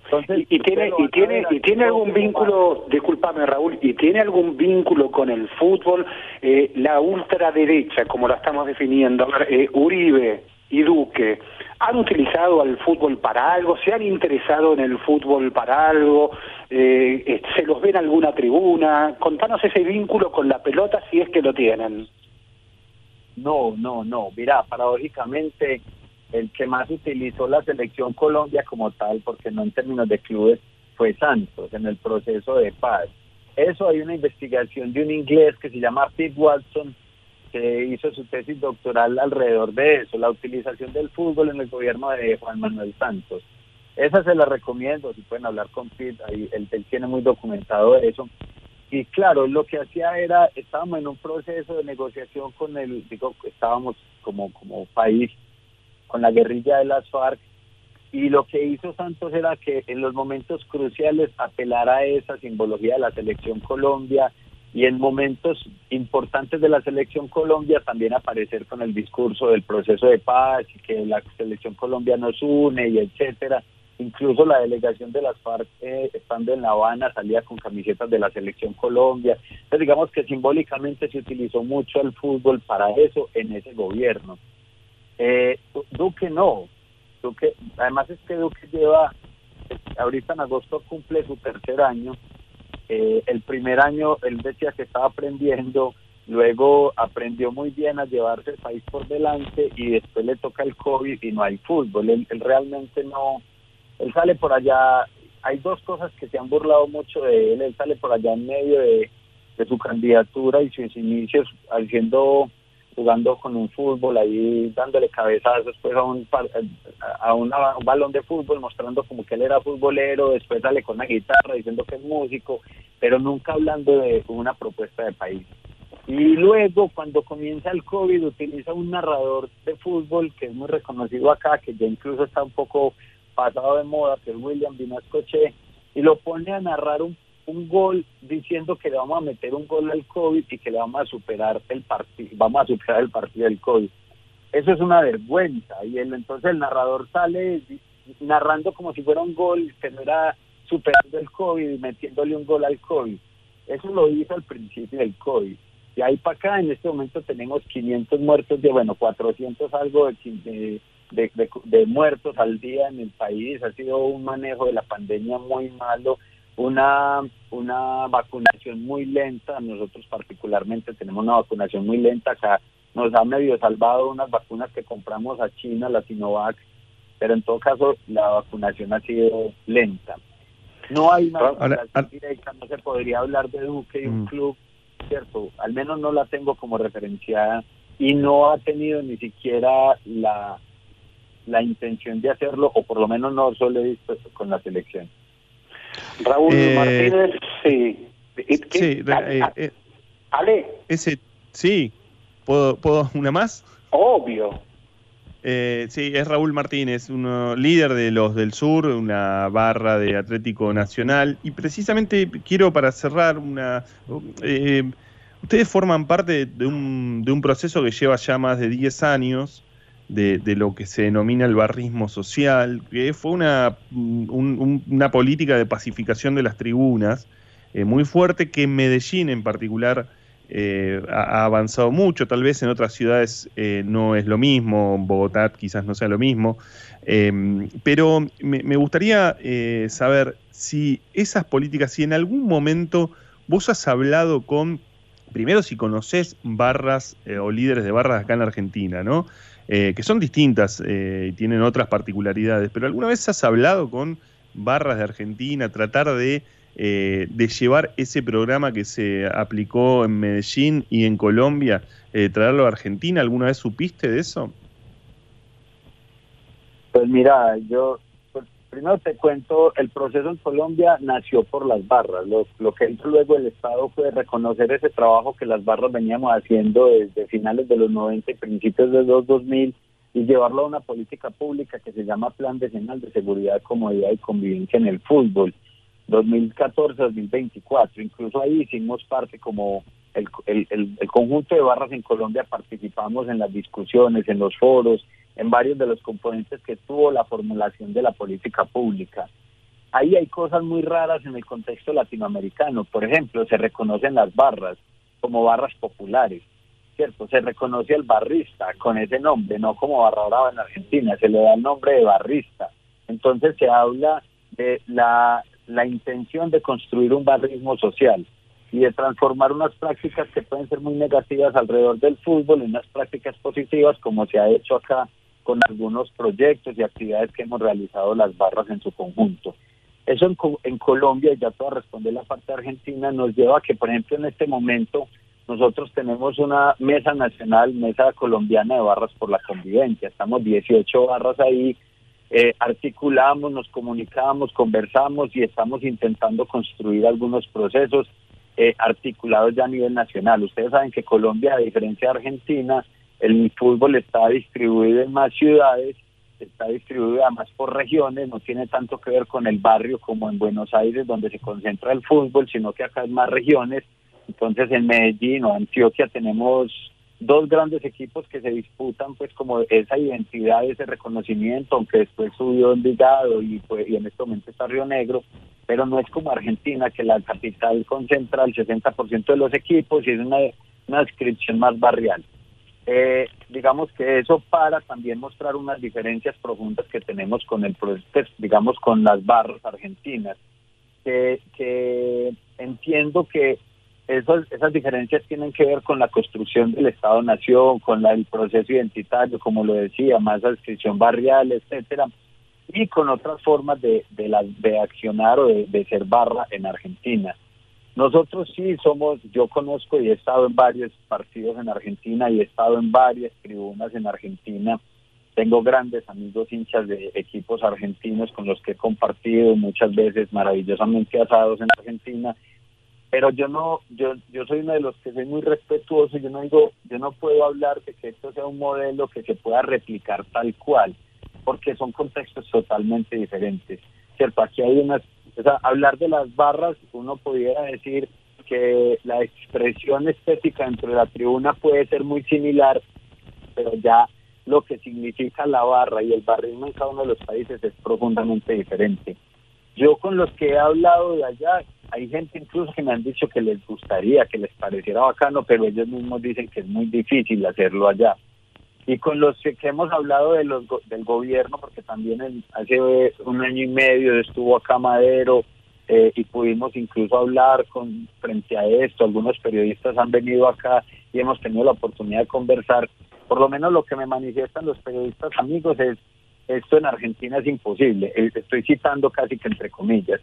Entonces, y, tiene y tiene y tiene algún vínculo, discúlpame Raúl, y tiene algún vínculo con el fútbol, eh, la ultraderecha, como la estamos definiendo, eh, Uribe y Duque han utilizado al fútbol para algo, se han interesado en el fútbol para algo, eh, eh, se los ve en alguna tribuna. Contanos ese vínculo con la pelota si es que lo tienen. No, no, no. Mira, paradójicamente, el que más utilizó la selección Colombia como tal, porque no en términos de clubes, fue Santos en el proceso de paz. Eso hay una investigación de un inglés que se llama Pete Watson, que hizo su tesis doctoral alrededor de eso, la utilización del fútbol en el gobierno de Juan Manuel Santos. Esa se la recomiendo, si pueden hablar con Pete, ahí, él, tiene muy documentado eso. Y claro, lo que hacía era, estábamos en un proceso de negociación con el, digo, estábamos como, como país con la guerrilla de las FARC, y lo que hizo Santos era que en los momentos cruciales apelara a esa simbología de la selección Colombia, y en momentos importantes de la selección Colombia también aparecer con el discurso del proceso de paz y que la selección Colombia nos une y etcétera. Incluso la delegación de las FARC eh, estando en La Habana salía con camisetas de la selección Colombia. Entonces digamos que simbólicamente se utilizó mucho el fútbol para eso en ese gobierno. Eh, Duque no. Duque, además es que Duque lleva, ahorita en agosto cumple su tercer año eh, el primer año él decía que estaba aprendiendo, luego aprendió muy bien a llevarse el país por delante y después le toca el COVID y no hay fútbol. Él, realmente no, él sale por allá, hay dos cosas que se han burlado mucho de él, él sale por allá en medio de, de su candidatura y sus inicios haciendo jugando con un fútbol ahí dándole cabezazos después a un a un balón de fútbol mostrando como que él era futbolero después sale con una guitarra diciendo que es músico pero nunca hablando de una propuesta de país. Y luego cuando comienza el COVID utiliza un narrador de fútbol que es muy reconocido acá que ya incluso está un poco pasado de moda que es William Vinascoche y lo pone a narrar un un gol diciendo que le vamos a meter un gol al COVID y que le vamos a superar el partido, vamos a superar el partido del COVID. Eso es una vergüenza y el, entonces el narrador sale narrando como si fuera un gol que no era superando el COVID y metiéndole un gol al COVID. Eso lo hizo al principio del COVID. Y ahí para acá en este momento tenemos 500 muertos, de bueno, 400 algo de, de, de, de muertos al día en el país. Ha sido un manejo de la pandemia muy malo una, una vacunación muy lenta, nosotros particularmente tenemos una vacunación muy lenta, acá nos ha medio salvado unas vacunas que compramos a China, la Sinovac, pero en todo caso la vacunación ha sido lenta. No hay una vacunación directa, no se podría hablar de Duque y un mm. club, ¿cierto? Al menos no la tengo como referenciada y no ha tenido ni siquiera la, la intención de hacerlo, o por lo menos no solo he visto con la selección. Raúl eh, Martínez, sí. Sí, eh, eh, Ale. Ese, sí. ¿Puedo, ¿Puedo una más? Obvio. sí, es Raúl Martínez, uno líder de los del sur, una barra de Atlético Nacional. Y precisamente quiero para cerrar una... ustedes forman parte de un, de un proceso que lleva ya más de 10 años, de, lo que se denomina el barrismo social, que fue una, una política de pacificación de las tribunas eh, muy fuerte que en Medellín en particular eh, ha, avanzado mucho, tal vez en otras ciudades eh, no es lo mismo, en Bogotá quizás no sea lo mismo, pero me, gustaría saber si esas políticas, si en algún momento vos has hablado con, primero si conoces barras o líderes de barras acá en Argentina, ¿no? Eh, que son distintas eh, y tienen otras particularidades, pero ¿alguna vez has hablado con barras de Argentina, tratar de, eh, de llevar ese programa que se aplicó en Medellín y en Colombia, traerlo a Argentina? ¿Alguna vez supiste de eso? Pues mira, yo primero te cuento, el proceso en Colombia nació por las barras. Lo, lo, que hizo luego el Estado fue reconocer ese trabajo que las barras veníamos haciendo desde finales de los 90 y principios de los 2000 y llevarlo a una política pública que se llama Plan Decenal de Seguridad, Comodidad y Convivencia en el Fútbol 2014-2024. Incluso ahí hicimos parte como el, el, el conjunto de barras en Colombia, participamos en las discusiones, en los foros, en varios de los componentes que tuvo la formulación de la política pública. Ahí hay cosas muy raras en el contexto latinoamericano. Por ejemplo, se reconocen las barras como barras populares, ¿cierto? Se reconoce al barrista con ese nombre, no como barra brava en Argentina, se le da el nombre de barrista. Entonces se habla de la, la intención de construir un barrismo social y de transformar unas prácticas que pueden ser muy negativas alrededor del fútbol en unas prácticas positivas como se ha hecho acá con algunos proyectos y actividades que hemos realizado las barras en su conjunto. Eso en, en Colombia, y ya todo responder la parte argentina, nos lleva a que, por ejemplo, en este momento nosotros tenemos una mesa nacional, mesa colombiana de barras por la convivencia. Estamos 18 barras ahí, eh, articulamos, nos comunicamos, conversamos y estamos intentando construir algunos procesos eh, articulados ya a nivel nacional. Ustedes saben que Colombia, a diferencia de Argentina, el fútbol está distribuido en más ciudades, está distribuido además por regiones, no tiene tanto que ver con el barrio como en Buenos Aires donde se concentra el fútbol, sino que acá hay más regiones Entonces en Medellín o Antioquia tenemos dos grandes equipos que se disputan pues como esa identidad, ese reconocimiento, aunque después subió Envigado y, pues, y en este momento está Río Negro, pero no es como Argentina, que la capital concentra el 60% de los equipos y es una, una descripción más barrial. Eh, digamos que eso para también mostrar unas diferencias profundas que tenemos con el digamos con las barras argentinas, que, entiendo que esas, diferencias tienen que ver con la construcción del Estado-Nación, con la, el proceso identitario, como lo decía, más adscripción barrial, etcétera, y con otras formas de, de, la, de accionar o de ser barra en Argentina. Nosotros sí somos, yo conozco y he estado en varios partidos en Argentina y he estado en varias tribunas en Argentina. Tengo grandes amigos hinchas de equipos argentinos con los que he compartido muchas veces maravillosamente asados en Argentina. Pero yo no yo yo soy uno de los que soy muy respetuoso. Yo no digo yo no puedo hablar de que esto sea un modelo que se pueda replicar tal cual porque son contextos totalmente diferentes. Cierto aquí hay unas o sea, hablar de las barras uno pudiera decir que la expresión estética dentro de la tribuna puede ser muy similar pero ya lo que significa la barra y el barrismo en cada uno de los países es profundamente diferente yo con los que he hablado de allá hay gente incluso que me han dicho que les gustaría, que les pareciera bacano, pero ellos mismos dicen que es muy difícil hacerlo allá. Y con los que, hemos hablado de los, del gobierno, porque también hace un año y medio estuvo acá Madero eh, y pudimos incluso hablar con frente a esto, algunos periodistas han venido acá y hemos tenido la oportunidad de conversar. Por lo menos lo que me manifiestan los periodistas amigos es, esto en Argentina es imposible, eh, estoy citando casi que entre comillas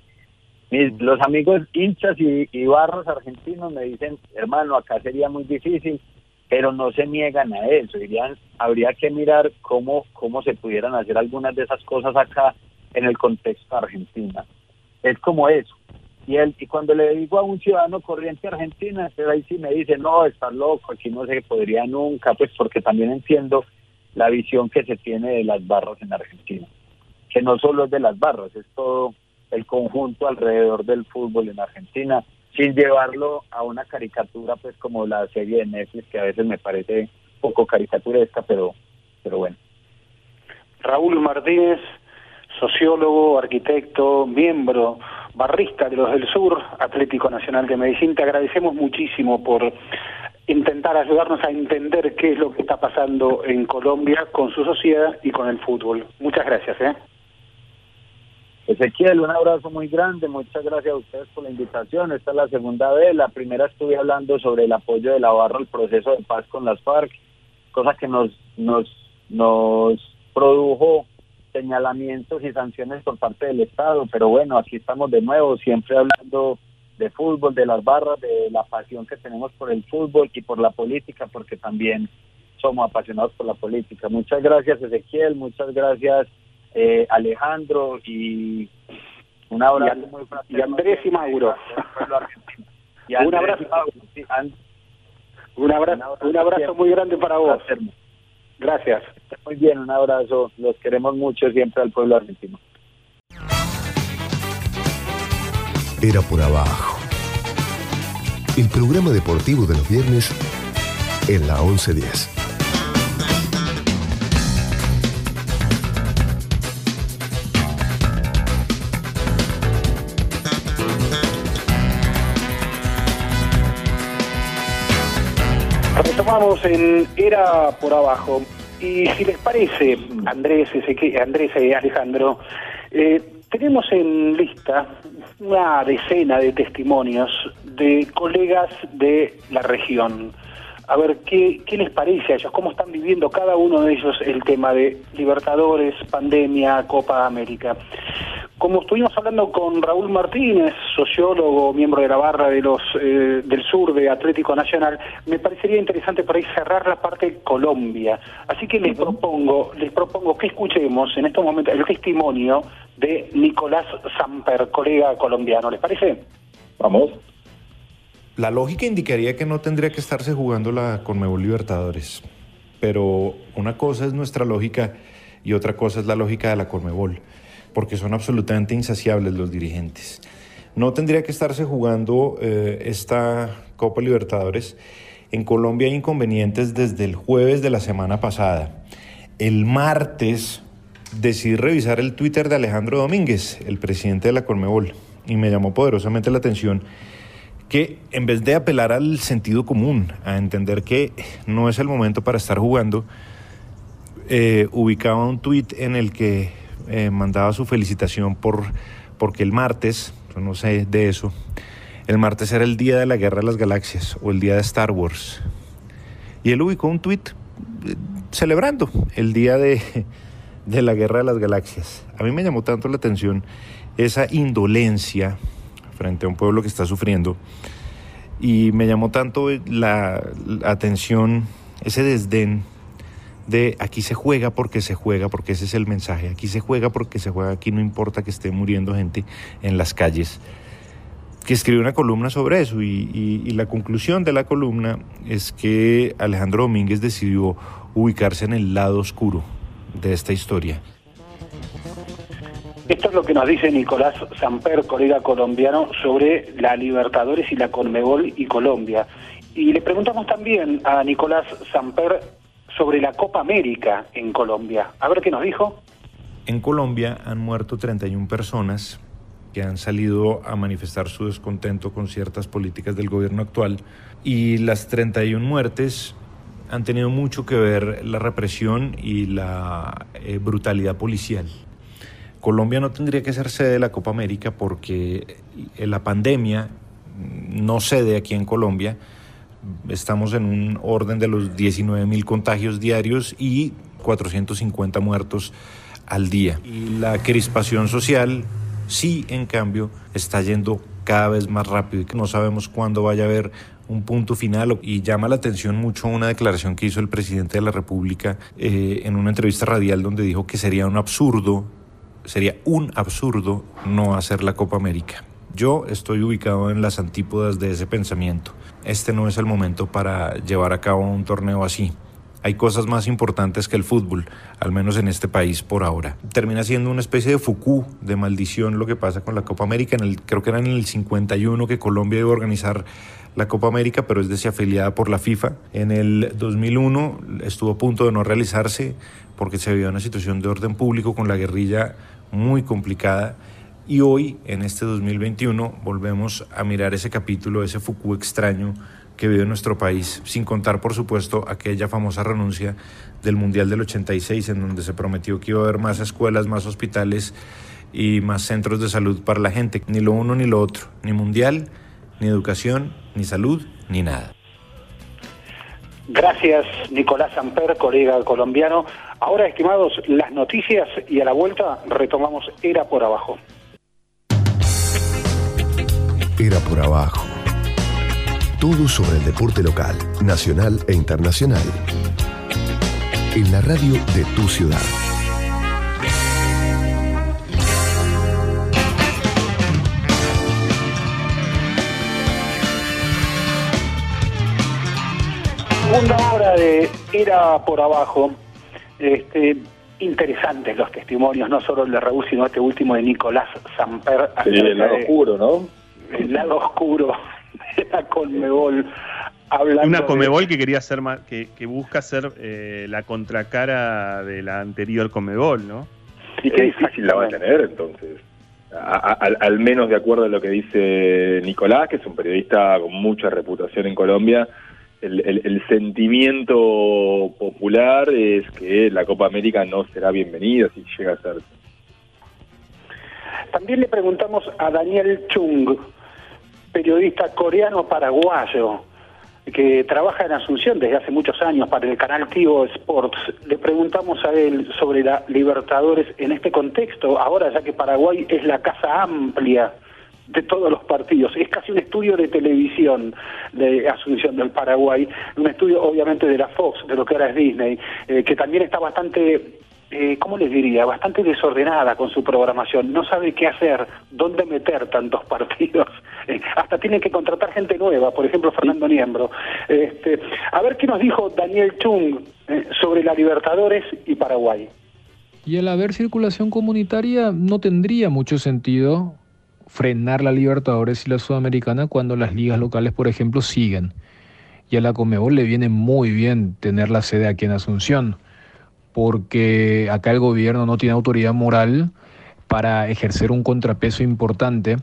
los amigos hinchas y, barros argentinos me dicen, hermano, acá sería muy difícil, pero no se niegan a eso. Dirían, habría que mirar cómo, cómo se pudieran hacer algunas de esas cosas acá en el contexto Argentina. Es como eso. Y, él, y cuando le digo a un ciudadano corriente argentina, pero ahí sí me dice, no, está loco, aquí no se podría nunca, pues porque también entiendo la visión que se tiene de las barras en Argentina, que no solo es de las barras, es todo el conjunto alrededor del fútbol en Argentina, sin llevarlo a una caricatura pues como la serie de Netflix que a veces me parece poco caricaturesca, pero, pero bueno. Raúl Martínez, sociólogo, arquitecto, miembro, barrista de los del Sur, Atlético Nacional de Medellín, te agradecemos muchísimo por intentar ayudarnos a entender qué es lo que está pasando en Colombia con su sociedad y con el fútbol. Muchas gracias. ¿eh? Ezequiel, un abrazo muy grande, muchas gracias a ustedes por la invitación. Esta es la segunda vez, la primera estuve hablando sobre el apoyo de la barra al proceso de paz con las FARC, cosa que nos, nos, nos produjo señalamientos y sanciones por parte del Estado, pero bueno, aquí estamos de nuevo, siempre hablando de fútbol, de las barras, de la pasión que tenemos por el fútbol y por la política, porque también somos apasionados por la política. Muchas gracias Ezequiel, muchas gracias eh, Alejandro y un abrazo y, muy fraterno. Y Andrés y Mauro. Y un abrazo. un abrazo, un abrazo muy grande para vos. Gracias. Muy bien, un abrazo. Los queremos mucho siempre al pueblo argentino. Era por abajo. El programa deportivo de los viernes en la 1110. Retomamos en Era por Abajo. Y si les parece, Andrés, Andrés y Alejandro, eh, tenemos en lista una decena de testimonios de colegas de la región. A ver, ¿qué, ¿qué les parece a ellos? ¿Cómo están viviendo cada uno de ellos el tema de Libertadores, pandemia, Copa América? Como estuvimos hablando con Raúl Martínez, sociólogo, miembro de la barra de los eh, del sur de Atlético Nacional, me parecería interesante por ahí cerrar la parte Colombia. Así que les propongo, les propongo que escuchemos en estos momentos el testimonio de Nicolás Samper, colega colombiano. ¿Les parece? Vamos. La lógica indicaría que no tendría que estarse jugando la Conmebol Libertadores, pero una cosa es nuestra lógica y otra cosa es la lógica de la Conmebol porque son absolutamente insaciables los dirigentes. No tendría que estarse jugando eh, esta Copa Libertadores. En Colombia hay inconvenientes desde el jueves de la semana pasada. El martes decidí revisar el Twitter de Alejandro Domínguez, el presidente de la Colmebol, y me llamó poderosamente la atención que en vez de apelar al sentido común, a entender que no es el momento para estar jugando, eh, ubicaba un tuit en el que eh, mandaba su felicitación por porque el martes, no sé de eso, el martes era el día de la Guerra de las Galaxias o el día de Star Wars. Y él ubicó un tuit eh, celebrando el día de, de la Guerra de las Galaxias. A mí me llamó tanto la atención esa indolencia frente a un pueblo que está sufriendo. Y me llamó tanto la, atención, ese desdén de aquí se juega porque se juega, porque ese es el mensaje, aquí se juega porque se juega, aquí no importa que esté muriendo gente en las calles, que escribió una columna sobre eso y, la conclusión de la columna es que Alejandro Domínguez decidió ubicarse en el lado oscuro de esta historia. Esto es lo que nos dice Nicolás Samper, colega colombiano, sobre la Libertadores y la Conmebol y Colombia. Y le preguntamos también a Nicolás Samper sobre la Copa América en Colombia. A ver qué nos dijo. En Colombia han muerto 31 personas que han salido a manifestar su descontento con ciertas políticas del gobierno actual y las 31 muertes han tenido mucho que ver la represión y la eh, brutalidad policial. Colombia no tendría que ser sede de la Copa América porque eh, la pandemia no cede aquí en Colombia. Estamos en un orden de los 19 mil contagios diarios y 450 muertos al día. Y la crispación social sí, en cambio, está yendo cada vez más rápido y que no sabemos cuándo vaya a haber un punto final y llama la atención mucho una declaración que hizo el presidente de la República eh, en una entrevista radial donde dijo que sería un absurdo, sería un absurdo no hacer la Copa América. Yo estoy ubicado en las antípodas de ese pensamiento. Este no es el momento para llevar a cabo un torneo así. Hay cosas más importantes que el fútbol, al menos en este país por ahora. Termina siendo una especie de Foucault, de maldición, lo que pasa con la Copa América. En el, creo que era en el 51 que Colombia iba a organizar la Copa América, pero es desafiliada por la FIFA. En el 2001 estuvo a punto de no realizarse porque se había una situación de orden público con la guerrilla muy complicada. Y hoy, en este 2021, volvemos a mirar ese capítulo, ese Foucault extraño que vive nuestro país, sin contar, por supuesto, aquella famosa renuncia del Mundial del 86, en donde se prometió que iba a haber más escuelas, más hospitales y más centros de salud para la gente. Ni lo uno ni lo otro, ni mundial, ni educación, ni salud, ni nada. Gracias, Nicolás Amper, colega colombiano. Ahora, estimados, las noticias y a la vuelta retomamos Era por Abajo. Era por Abajo todo sobre el deporte local, nacional e internacional. En la radio de tu ciudad. Segunda hora de Era por Abajo. Este, interesantes los testimonios, no solo el de Raúl, sino este último de Nicolás Samper. Sí, el lado oscuro, ¿no? El lado oscuro la Conmebol. Hablando una Conmebol que quería ser más, que, busca ser eh, la contracara de la anterior Conmebol, ¿no? Y qué difícil la va a tener entonces. al, menos de acuerdo a lo que dice Nicolás, que es un periodista con mucha reputación en Colombia, el, sentimiento popular es que la Copa América no será bienvenida si llega a ser. También le preguntamos a Daniel Chung, periodista coreano-paraguayo que trabaja en Asunción desde hace muchos años para el canal Tivo Sports. Le preguntamos a él sobre la Libertadores en este contexto, ahora ya que Paraguay es la casa amplia de todos los partidos. Es casi un estudio de televisión de Asunción del Paraguay, un estudio obviamente de la Fox, de lo que ahora es Disney, eh, que también está bastante eh, ¿cómo les diría? Bastante desordenada con su programación. No sabe qué hacer, dónde meter tantos (laughs) partidos. Eh, hasta tiene que contratar gente nueva, por ejemplo, Fernando Niembro. Este, a ver qué nos dijo Daniel Chung eh, sobre la Libertadores y Paraguay. Y al haber circulación comunitaria no tendría mucho sentido frenar la Libertadores y la Sudamericana cuando las ligas locales, por ejemplo, siguen. Y a la Comebol le viene muy bien tener la sede aquí en Asunción, porque acá el gobierno no tiene autoridad moral para ejercer un contrapeso importante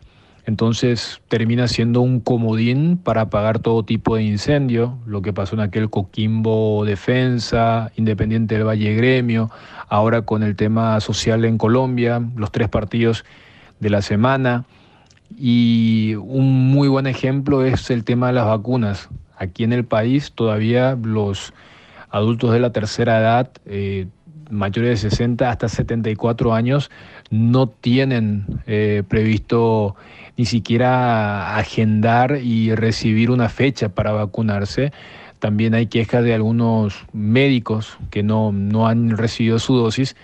entonces termina siendo un comodín para apagar todo tipo de incendio, lo que pasó en aquel Coquimbo Defensa, Independiente del Valle Gremio, ahora con el tema social en Colombia, los tres partidos de la semana. Y un muy buen ejemplo es el tema de las vacunas. Aquí en el país todavía los adultos de la tercera edad, eh, mayores de 60 hasta 74 años, no tienen eh, previsto ni siquiera agendar y recibir una fecha para vacunarse. También hay quejas de algunos médicos que no, no han recibido su dosis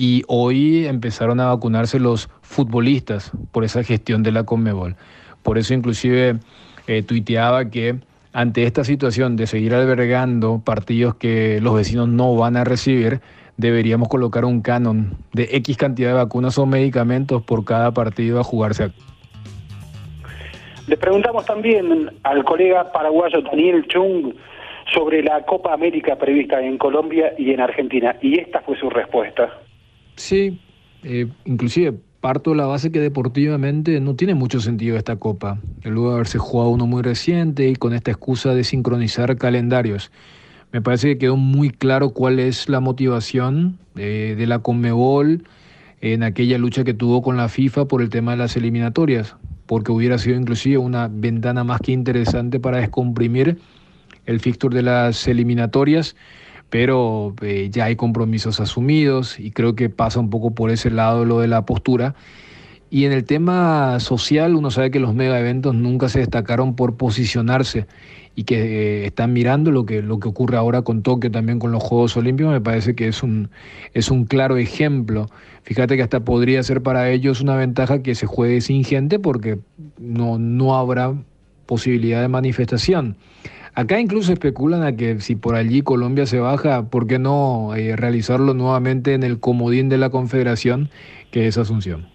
y hoy empezaron a vacunarse los futbolistas por esa gestión de la Conmebol. Por eso inclusive eh, tuiteaba que ante esta situación de seguir albergando partidos que los vecinos no van a recibir, deberíamos colocar un canon de X cantidad de vacunas o medicamentos por cada partido a jugarse. Le preguntamos también al colega paraguayo Daniel Chung sobre la Copa América prevista en Colombia y en Argentina, y esta fue su respuesta. Sí, eh, inclusive parto de la base que deportivamente no tiene mucho sentido esta Copa, luego de haberse jugado uno muy reciente y con esta excusa de sincronizar calendarios. Me parece que quedó muy claro cuál es la motivación de, de la Conmebol en aquella lucha que tuvo con la FIFA por el tema de las eliminatorias, porque hubiera sido inclusive una ventana más que interesante para descomprimir el fixture de las eliminatorias, pero eh, ya hay compromisos asumidos y creo que pasa un poco por ese lado lo de la postura. Y en el tema social, uno sabe que los mega eventos nunca se destacaron por posicionarse y que eh, están mirando lo que, lo que ocurre ahora con Tokio también con los Juegos Olímpicos, me parece que es un, es un claro ejemplo. Fíjate que hasta podría ser para ellos una ventaja que se juegue sin gente porque no, no habrá posibilidad de manifestación. Acá incluso especulan a que si por allí Colombia se baja, ¿por qué no eh, realizarlo nuevamente en el comodín de la Confederación, que es Asunción?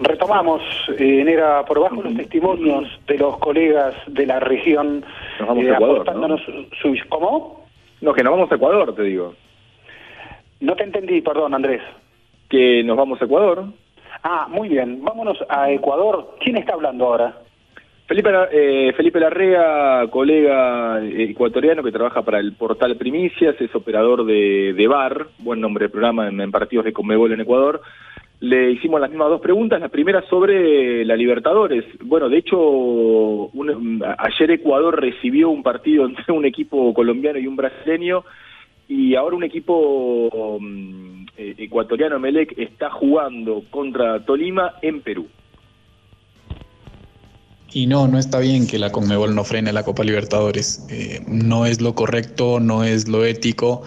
Retomamos eh, en Era por Bajo los testimonios de los colegas de la región. Nos vamos a eh, Ecuador, ¿no? ¿Cómo? No, que nos vamos a Ecuador, te digo. No te entendí, perdón, Andrés. Que nos vamos a Ecuador. Ah, muy bien. Vámonos a Ecuador. ¿Quién está hablando ahora? Felipe, eh, Felipe Larrea, colega ecuatoriano que trabaja para el portal Primicias, es operador de, de BAR, buen nombre de programa en, partidos de Conmebol en Ecuador le hicimos las mismas dos preguntas. La primera sobre la Libertadores. Bueno, de hecho, ayer Ecuador recibió un partido (laughs) entre un equipo colombiano y un brasileño, y ahora un equipo mm, eh, ecuatoriano, Melec, está jugando contra Tolima en Perú. Y no, no está bien que la Conmebol no frene la Copa Libertadores. Eh, no es lo correcto, no es lo ético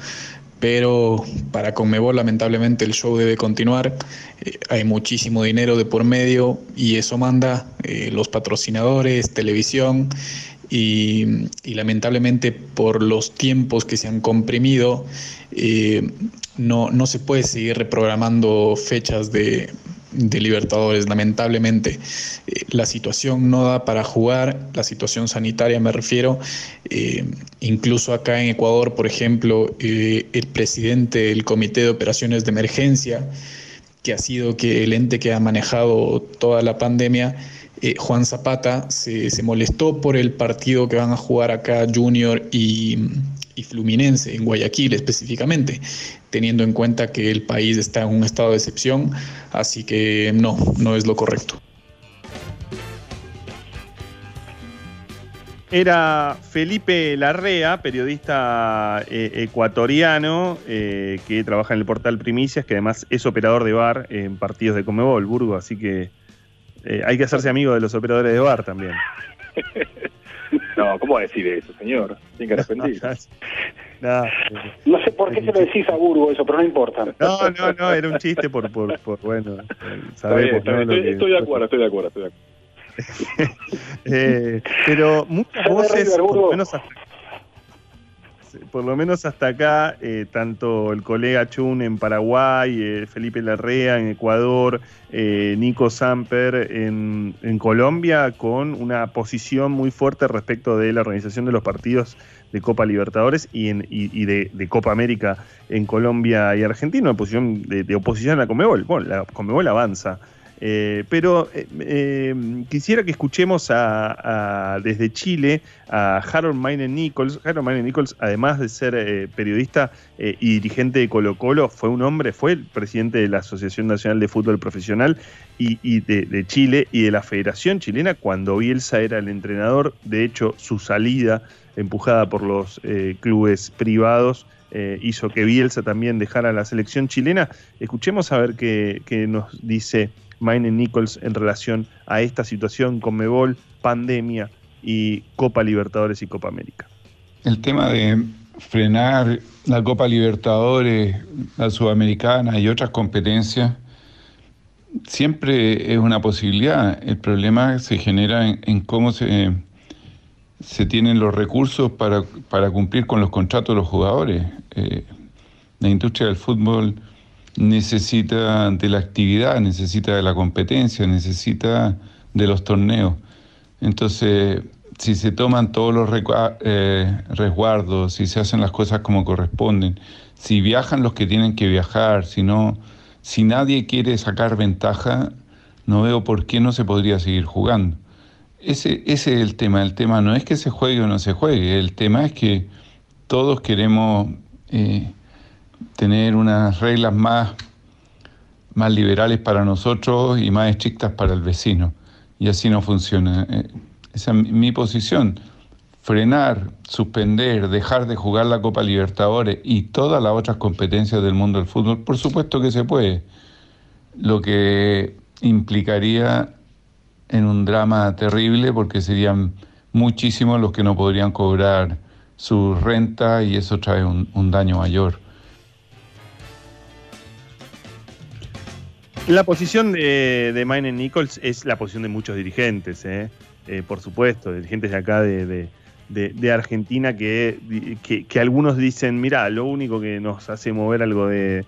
pero para Conmebol lamentablemente el show debe continuar, eh, hay muchísimo dinero de por medio y eso manda los patrocinadores, televisión y, lamentablemente por los tiempos que se han comprimido eh, no, no se puede seguir reprogramando fechas de, de Libertadores. Lamentablemente, eh, la situación no da para jugar, la situación sanitaria me refiero. Eh, incluso acá en Ecuador, por ejemplo, el presidente del Comité de Operaciones de Emergencia, que ha sido que el ente que ha manejado toda la pandemia, Juan Zapata, se, molestó por el partido que van a jugar acá Junior y y Fluminense, en Guayaquil específicamente, teniendo en cuenta que el país está en un estado de excepción, así que no, no es lo correcto. Era Felipe Larrea, periodista eh, ecuatoriano eh, que trabaja en el portal Primicias, que además es operador de bar en partidos de Comebol, Burgo, así que eh, hay que hacerse amigo de los operadores de bar también. (laughs) No, ¿cómo va a decir eso, señor? Tiene que (laughs) arrepentirse. No, no, sé por qué se lo decís a Burgo eso, pero no importa. No, no, no, era un chiste por, por, por bueno, (laughs) sabemos. estoy, de acuerdo, estoy de acuerdo, estoy de acuerdo. eh, pero muchas voces, por lo menos por lo menos hasta acá, eh, tanto el colega Chun en Paraguay, eh, Felipe Larrea en Ecuador, eh, Nico Samper en, Colombia, con una posición muy fuerte respecto de la organización de los partidos de Copa Libertadores y, de, Copa América en Colombia y Argentina, una posición de, de oposición a la Comebol. Bueno, la Comebol avanza eh, pero eh, eh, quisiera que escuchemos a, desde Chile a Harold Maine Nichols. Harold Maine Nichols, además de ser periodista y dirigente de Colo Colo, fue un hombre, fue el presidente de la Asociación Nacional de Fútbol Profesional y, de, Chile y de la Federación Chilena cuando Bielsa era el entrenador. De hecho, su salida, empujada por los clubes privados, hizo que Bielsa también dejara la selección chilena. Escuchemos a ver qué, qué nos dice Maine Nichols en relación a esta situación con Mebol, pandemia y Copa Libertadores y Copa América. El tema de frenar la Copa Libertadores, la Sudamericana y otras competencias siempre es una posibilidad. El problema se genera en, cómo se, se tienen los recursos para, cumplir con los contratos de los jugadores. Eh, la industria del fútbol necesita de la actividad, necesita de la competencia, necesita de los torneos. Entonces, si se toman todos los eh, resguardos, si se hacen las cosas como corresponden, si viajan los que tienen que viajar, si no, si nadie quiere sacar ventaja, no veo por qué no se podría seguir jugando. Ese, ese es el tema. El tema no es que se juegue o no se juegue. El tema es que todos queremos eh, tener unas reglas más, más liberales para nosotros y más estrictas para el vecino. Y así no funciona. Eh, esa es mi posición. Frenar, suspender, dejar de jugar la Copa Libertadores y todas las otras competencias del mundo del fútbol, por supuesto que se puede. Lo que implicaría en un drama terrible porque serían muchísimos los que no podrían cobrar su renta y eso trae un daño mayor. La posición de, de Maine Nichols es la posición de muchos dirigentes, ¿eh? Eh, por supuesto, dirigentes de acá de, Argentina que, que, algunos dicen, mira, lo único que nos hace mover algo de,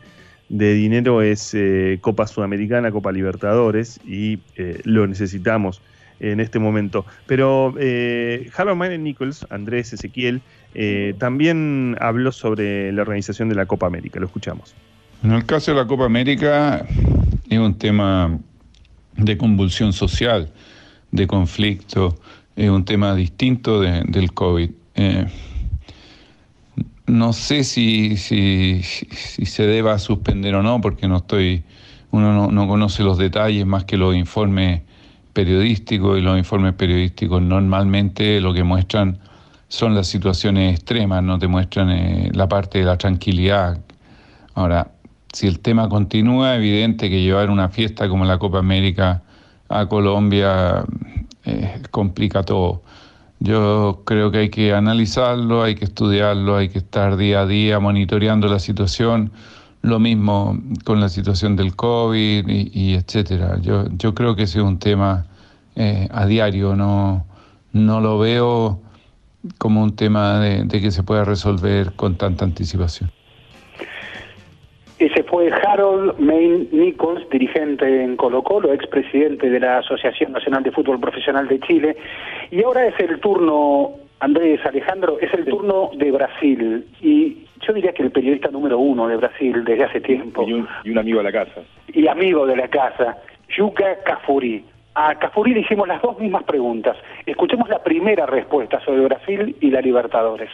dinero es eh, Copa Sudamericana, Copa Libertadores y lo necesitamos en este momento. Pero Harold Maine Nichols, Andrés Ezequiel, también habló sobre la organización de la Copa América, lo escuchamos. En el caso de la Copa América, es un tema de convulsión social, de conflicto, es un tema distinto del COVID. Eh, no sé si, si, se deba suspender o no, porque no estoy, uno no, conoce los detalles más que los informes periodísticos y los informes periodísticos normalmente lo que muestran son las situaciones extremas, no te muestran eh, la parte de la tranquilidad. Ahora, si el tema continúa, evidente que llevar una fiesta como la Copa América a Colombia eh, complica todo. Yo creo que hay que analizarlo, hay que estudiarlo, hay que estar día a día monitoreando la situación. Lo mismo con la situación del COVID y, etcétera. Yo, yo creo que ese es un tema eh, a diario, no, no lo veo como un tema de que se pueda resolver con tanta anticipación. Ese fue Harold Main Nichols, dirigente en Colo Colo, expresidente de la Asociación Nacional de Fútbol Profesional de Chile. Y ahora es el turno, Andrés Alejandro, es el turno de Brasil. Y yo diría que el periodista número uno de Brasil desde hace tiempo. Y un, amigo de la casa. Y amigo de la casa, Yuka Cafuri. A Cafuri le hicimos las dos mismas preguntas. Escuchemos la primera respuesta sobre Brasil y la Libertadores.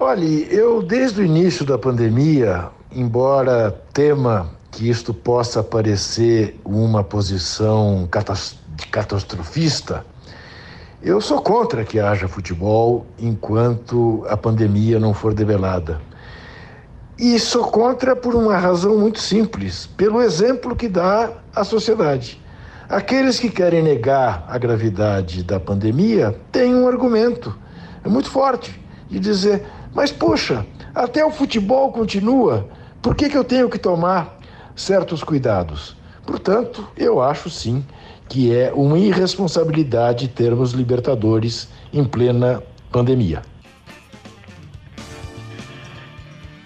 Olha, eu desde o início da pandemia embora tema que isto possa parecer uma posição catastrofista, eu sou contra que haja futebol enquanto a pandemia não for debelada. E sou contra por uma razão muito simples, pelo exemplo que dá à sociedade. Aqueles que querem negar a gravidade da pandemia têm um argumento muito forte de dizer: mas poxa, até o futebol continua. Por que, que eu tenho que tomar certos cuidados? Portanto, eu acho sim que é uma irresponsabilidade termos Libertadores em plena pandemia.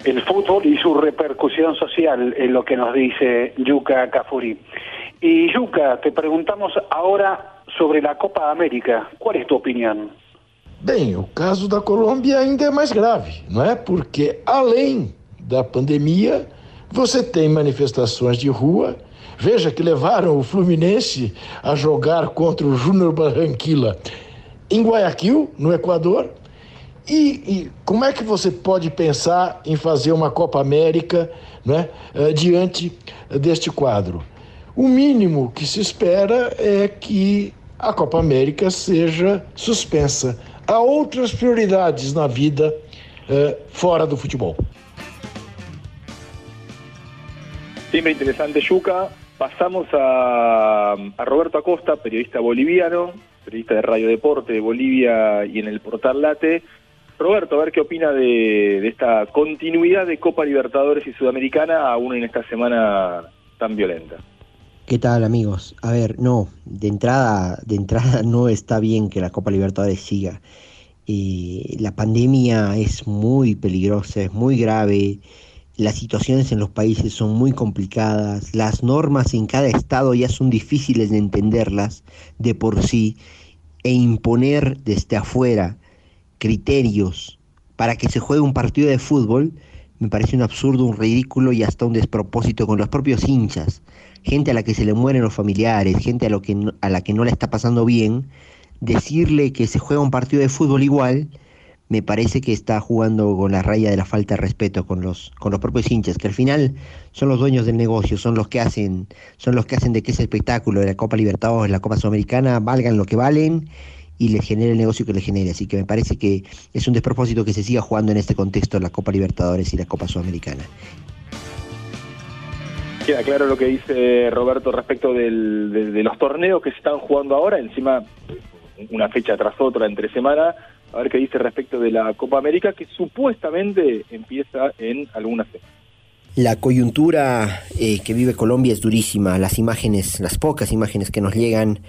el fútbol y su repercusión social, en lo que nos dice Yuka Cafuri. Y Yuka, te preguntamos ahora sobre la Copa América. ¿Cuál es tu opinión? Bem, o caso da Colômbia ainda é mais grave, não é? Porque além da pandemia, você tem manifestações de rua. Veja que levaram o Fluminense a jogar contra o Júnior Barranquilla em Guayaquil, no Equador. E, e, como é que você pode pensar em fazer uma Copa América né, diante deste quadro? O mínimo que se espera é que a Copa América seja suspensa. Há outras prioridades na vida eh, fora do futebol. Siempre interesante, Yuca. Pasamos a, a, Roberto Acosta, periodista boliviano, periodista de Radio Deporte de Bolivia y en el portal Late. Roberto, a ver qué opina de, esta continuidad de Copa Libertadores y Sudamericana, aún en esta semana tan violenta. ¿Qué tal amigos? A ver, no, de entrada, de entrada (laughs) no está bien que la Copa Libertadores siga. Eh, la pandemia es muy peligrosa, es muy grave, las situaciones en los países son muy complicadas, las normas en cada estado ya son difíciles de entenderlas de por sí e imponer desde afuera criterios para que se juegue un partido de fútbol me parece un absurdo, un ridículo y hasta un despropósito con los propios hinchas. Gente a la que se le mueren los familiares, gente a, lo que a la que no le está pasando bien, decirle que se juega un partido de fútbol igual, me parece que está jugando con la raya de la falta de respeto con los, con los propios hinchas, que al final son los dueños del negocio, son los que hacen, son los que hacen de que ese espectáculo de la Copa Libertadores, la Copa Sudamericana, valgan lo que valen y les genere el negocio que les genere. Así que me parece que es un despropósito que se siga jugando en este contexto la Copa Libertadores y la Copa Sudamericana. Queda claro lo que dice Roberto respecto de, de, los torneos que se están jugando ahora, encima una fecha tras otra entre semana. A ver qué dice respecto de la Copa América, que supuestamente empieza en algunas semanas. La coyuntura eh, que vive Colombia es durísima. Las imágenes, las pocas imágenes que nos llegan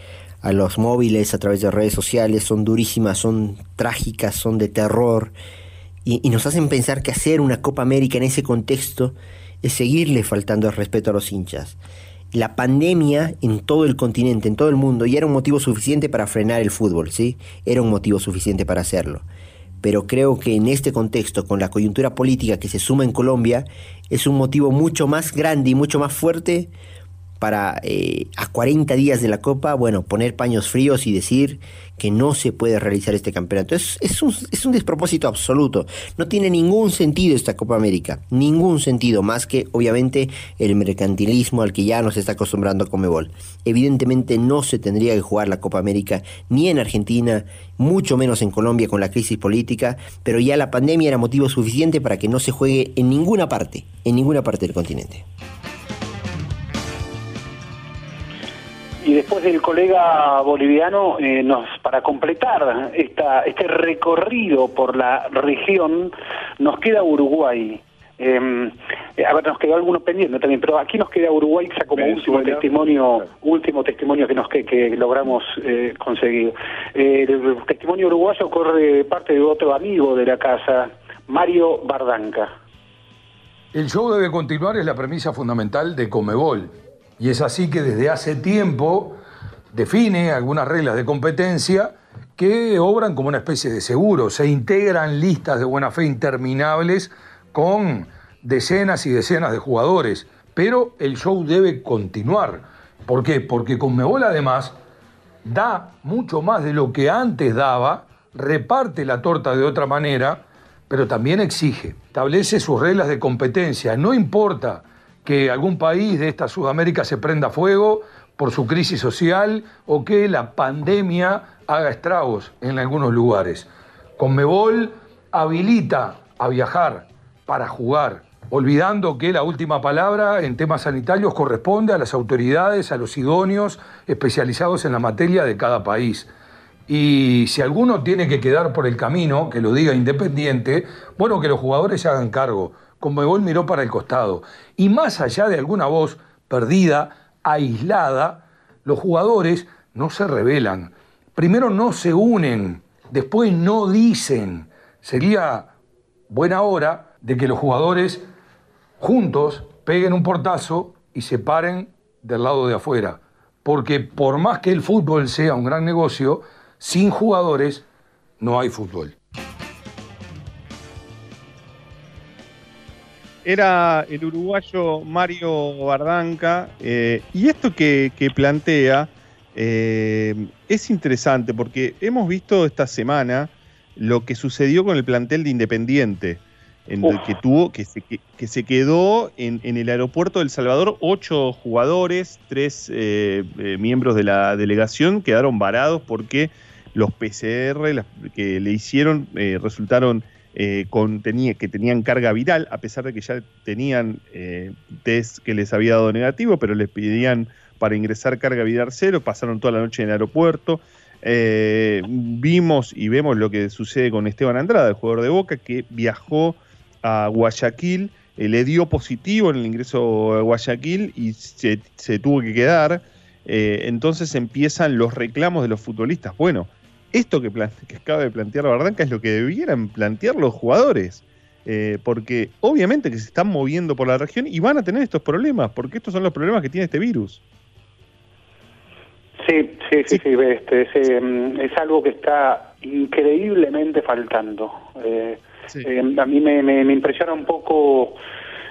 a los móviles a través de redes sociales son durísimas, son trágicas, son de terror y, y nos hacen pensar que hacer una Copa América en ese contexto es seguirle faltando el respeto a los hinchas. La pandemia en todo el continente, en todo el mundo, ya era un motivo suficiente para frenar el fútbol, ¿sí? Era un motivo suficiente para hacerlo. Pero creo que en este contexto, con la coyuntura política que se suma en Colombia, es un motivo mucho más grande y mucho más fuerte para eh, a 40 días de la Copa, bueno, poner paños fríos y decir que no se puede realizar este campeonato. Es, un, es un despropósito absoluto. No tiene ningún sentido esta Copa América. Ningún sentido, más que obviamente el mercantilismo al que ya nos está acostumbrando Comebol. Evidentemente no se tendría que jugar la Copa América ni en Argentina, mucho menos en Colombia con la crisis política, pero ya la pandemia era motivo suficiente para que no se juegue en ninguna parte, en ninguna parte del continente. Y después del colega boliviano, eh, nos, para completar esta, este recorrido por la región, nos queda Uruguay. Eh, a ver, nos quedó alguno pendiente también, pero aquí nos queda Uruguay quizá como último testimonio, último testimonio que nos que, que logramos eh, conseguir. Eh, el testimonio uruguayo corre parte de otro amigo de la casa, Mario Bardanca. El show debe continuar es la premisa fundamental de Comebol. Y es así que desde hace tiempo define algunas reglas de competencia que obran como una especie de seguro. Se integran listas de buena fe interminables con decenas y decenas de jugadores. Pero el show debe continuar. ¿Por qué? Porque Conmebol además da mucho más de lo que antes daba, reparte la torta de otra manera, pero también exige, establece sus reglas de competencia. No importa que algún país de esta Sudamérica se prenda fuego por su crisis social o que la pandemia haga estragos en algunos lugares. Conmebol habilita a viajar para jugar, olvidando que la última palabra en temas sanitarios corresponde a las autoridades, a los idóneos especializados en la materia de cada país. Y si alguno tiene que quedar por el camino, que lo diga independiente, bueno, que los jugadores se hagan cargo. Conmebol miró para el costado. Y más allá de alguna voz perdida, aislada, los jugadores no se rebelan. Primero no se unen, después no dicen. Sería buena hora de que los jugadores juntos peguen un portazo y se paren del lado de afuera. Porque por más que el fútbol sea un gran negocio, sin jugadores no hay fútbol. Era el uruguayo Mario Bardanca eh, y esto que, que plantea eh, es interesante porque hemos visto esta semana lo que sucedió con el plantel de Independiente, en el que tuvo, que se, que, se quedó en, en, el aeropuerto del Salvador, ocho jugadores, tres eh, miembros de la delegación quedaron varados porque los PCR las, que le hicieron eh, con, que tenían carga viral, a pesar de que ya tenían test que les había dado negativo, pero les pedían para ingresar carga viral cero, pasaron toda la noche en el aeropuerto. Eh, vimos y vemos lo que sucede con Esteban Andrada, el jugador de Boca, que viajó a Guayaquil, eh, le dio positivo en el ingreso a Guayaquil y se, tuvo que quedar. Eh, entonces empiezan los reclamos de los futbolistas. Bueno, esto que, que acaba de plantear Bardanca es lo que debieran plantear los jugadores. Eh, porque obviamente que se están moviendo por la región y van a tener estos problemas, porque estos son los problemas que tiene este virus. Sí, sí, sí, sí, este, es, em, es, algo que está increíblemente faltando. Eh, sí. eh, a mí me, me, me, impresiona un poco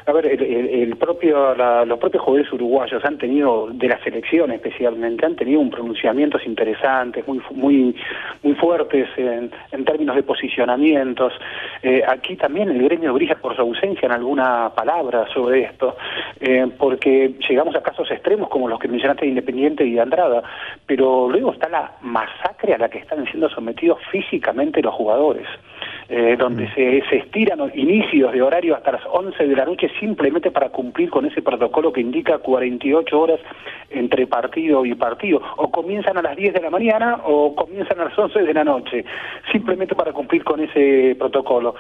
a ver, el, propio, la, los propios jugadores uruguayos han tenido, de la selección especialmente, han tenido un pronunciamientos interesantes, muy muy muy fuertes en, en términos de posicionamientos. Eh, aquí también el gremio brilla por su ausencia en alguna palabra sobre esto, eh, porque llegamos a casos extremos como los que mencionaste de Independiente y de Andrada, pero luego está la masacre a la que están siendo sometidos físicamente los jugadores. Eh, donde mm. se, se estiran inicios de horario hasta las 11 de la noche simplemente para cumplir con ese protocolo que indica 48 horas entre partido y partido. O comienzan a las 10 de la mañana o comienzan a las 11 de la noche, simplemente para cumplir con ese protocolo.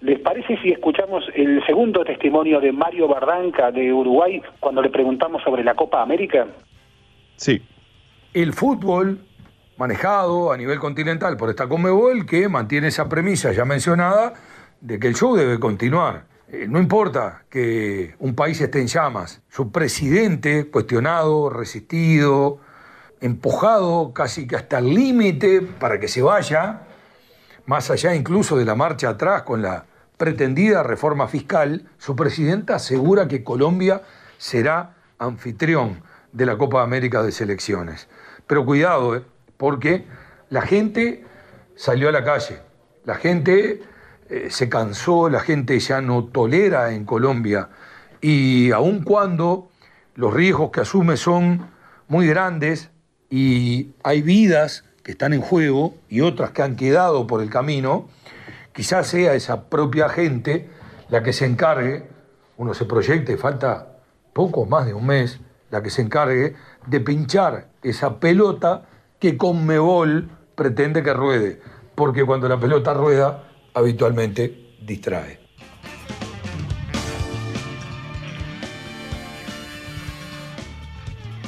¿Les parece si escuchamos el segundo testimonio de Mario Bardanca de Uruguay cuando le preguntamos sobre la Copa América? Sí. El fútbol manejado a nivel continental por esta Conmebol que mantiene esa premisa ya mencionada de que el show debe continuar. Eh, no importa que un país esté en llamas, su presidente cuestionado, resistido, empujado casi que hasta el límite para que se vaya, más allá incluso de la marcha atrás con la pretendida reforma fiscal, su presidenta asegura que Colombia será anfitrión de la Copa América de Selecciones. Pero cuidado, ¿eh? Porque la gente salió a la calle, la gente eh, se cansó, la gente ya no tolera en Colombia. Y aun cuando los riesgos que asume son muy grandes y hay vidas que están en juego y otras que han quedado por el camino, quizás sea esa propia gente la que se encargue, uno se proyecte, falta poco más de un mes, la que se encargue de pinchar esa pelota que Conmebol pretende que ruede, porque cuando la pelota rueda, habitualmente distrae.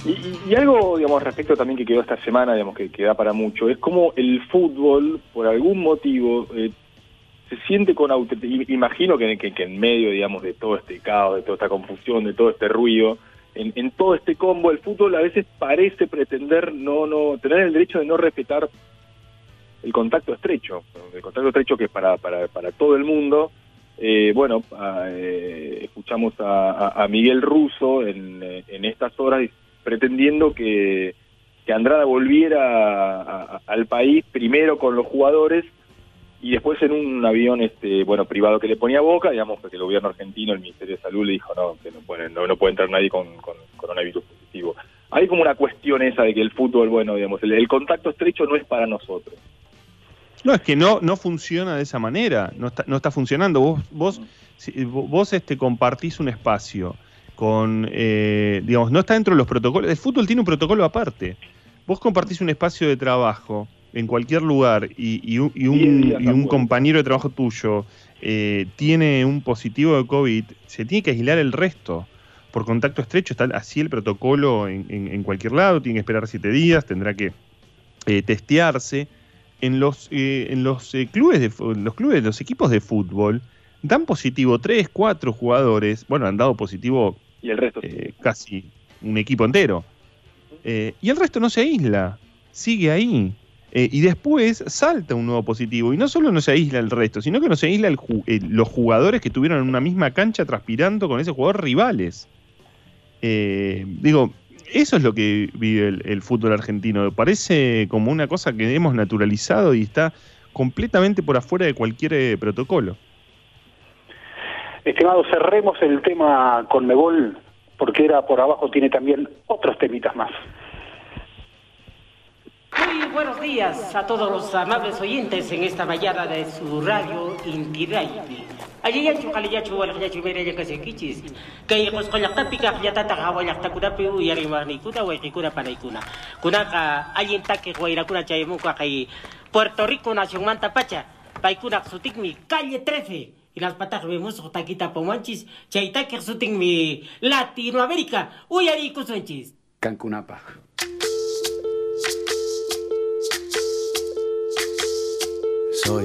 Y, algo, digamos, respecto también que quedó esta semana, digamos, que, que da para mucho, es como el fútbol, por algún motivo, eh, se siente con imagino que, que, en medio, digamos, de todo este caos, de toda esta confusión, de todo este ruido, en, en, todo este combo el fútbol a veces parece pretender no no tener el derecho de no respetar el contacto estrecho el contacto estrecho que es para para, para todo el mundo. Eh, bueno a, eh, escuchamos a, a, Miguel Russo en, en estas horas pretendiendo que, que Andrada volviera al país primero con los jugadores y después en un avión este bueno privado que le ponía boca digamos porque el gobierno argentino el ministerio de salud le dijo no que no puede no, no puede entrar nadie con, con, coronavirus positivo hay como una cuestión esa de que el fútbol bueno digamos el, el, contacto estrecho no es para nosotros. No es que no no funciona de esa manera no está no está funcionando. Vos vos si, vos este compartís un espacio con eh, digamos no está dentro de los protocolos el fútbol tiene un protocolo aparte. Vos compartís un espacio de trabajo en cualquier lugar y, y, un, y, un, y un, compañero de trabajo tuyo eh, tiene un positivo de COVID, se tiene que aislar el resto por contacto estrecho. Está así el protocolo en, en, en cualquier lado, tiene que esperar siete días, tendrá que eh, testearse. En los, eh, en los clubes de los clubes, los equipos de fútbol, dan positivo tres, cuatro jugadores, bueno, han dado positivo Y el resto. casi un equipo entero. Y el resto no se aísla, sigue ahí. Eh, y después salta un nuevo positivo. Y no solo no se aísla el resto, sino que no se aísla ju- eh, los jugadores que estuvieron en una misma cancha transpirando con ese jugador rivales. Eh, digo, eso es lo que vive el, el fútbol argentino. Parece como una cosa que hemos naturalizado y está completamente por afuera de cualquier eh, protocolo. Estimado, cerremos el tema con Mebol, porque era por abajo, tiene también otros temitas más. Muy buenos días a todos los amables oyentes en esta mañana de su radio Inti Raymi. Ayayanchu kaliyachu walakyachu meraya kasekichis. Kay kuskolaktapica yatata hawalaktakunapi uyarimarnikuna waikikuna panaykuna. Kunaka allintaki huayrakuna chayamuka kay Puerto Rico nación manta pacha. Paykuna sutikmi calle 13. Y las patas vemos taquita pomanchis. Chaitaki sutikmi Latinoamérica. Uyari kusunchis. Cancunapa. Soy,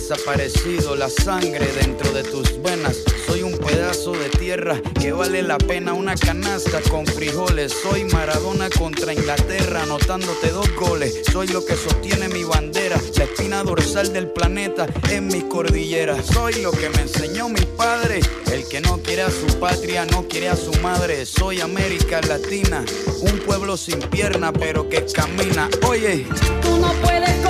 desaparecido, la sangre dentro de tus venas. Soy un pedazo de tierra que vale la pena una canasta con frijoles. Soy Maradona contra Inglaterra, anotándote dos goles. Soy lo que sostiene mi bandera, la espina dorsal del planeta en mi cordillera. Soy lo que me enseñó mi padre, el que no quiere a su patria, no quiere a su madre. Soy América Latina, un pueblo sin pierna pero que camina. Oye, Tú no puedes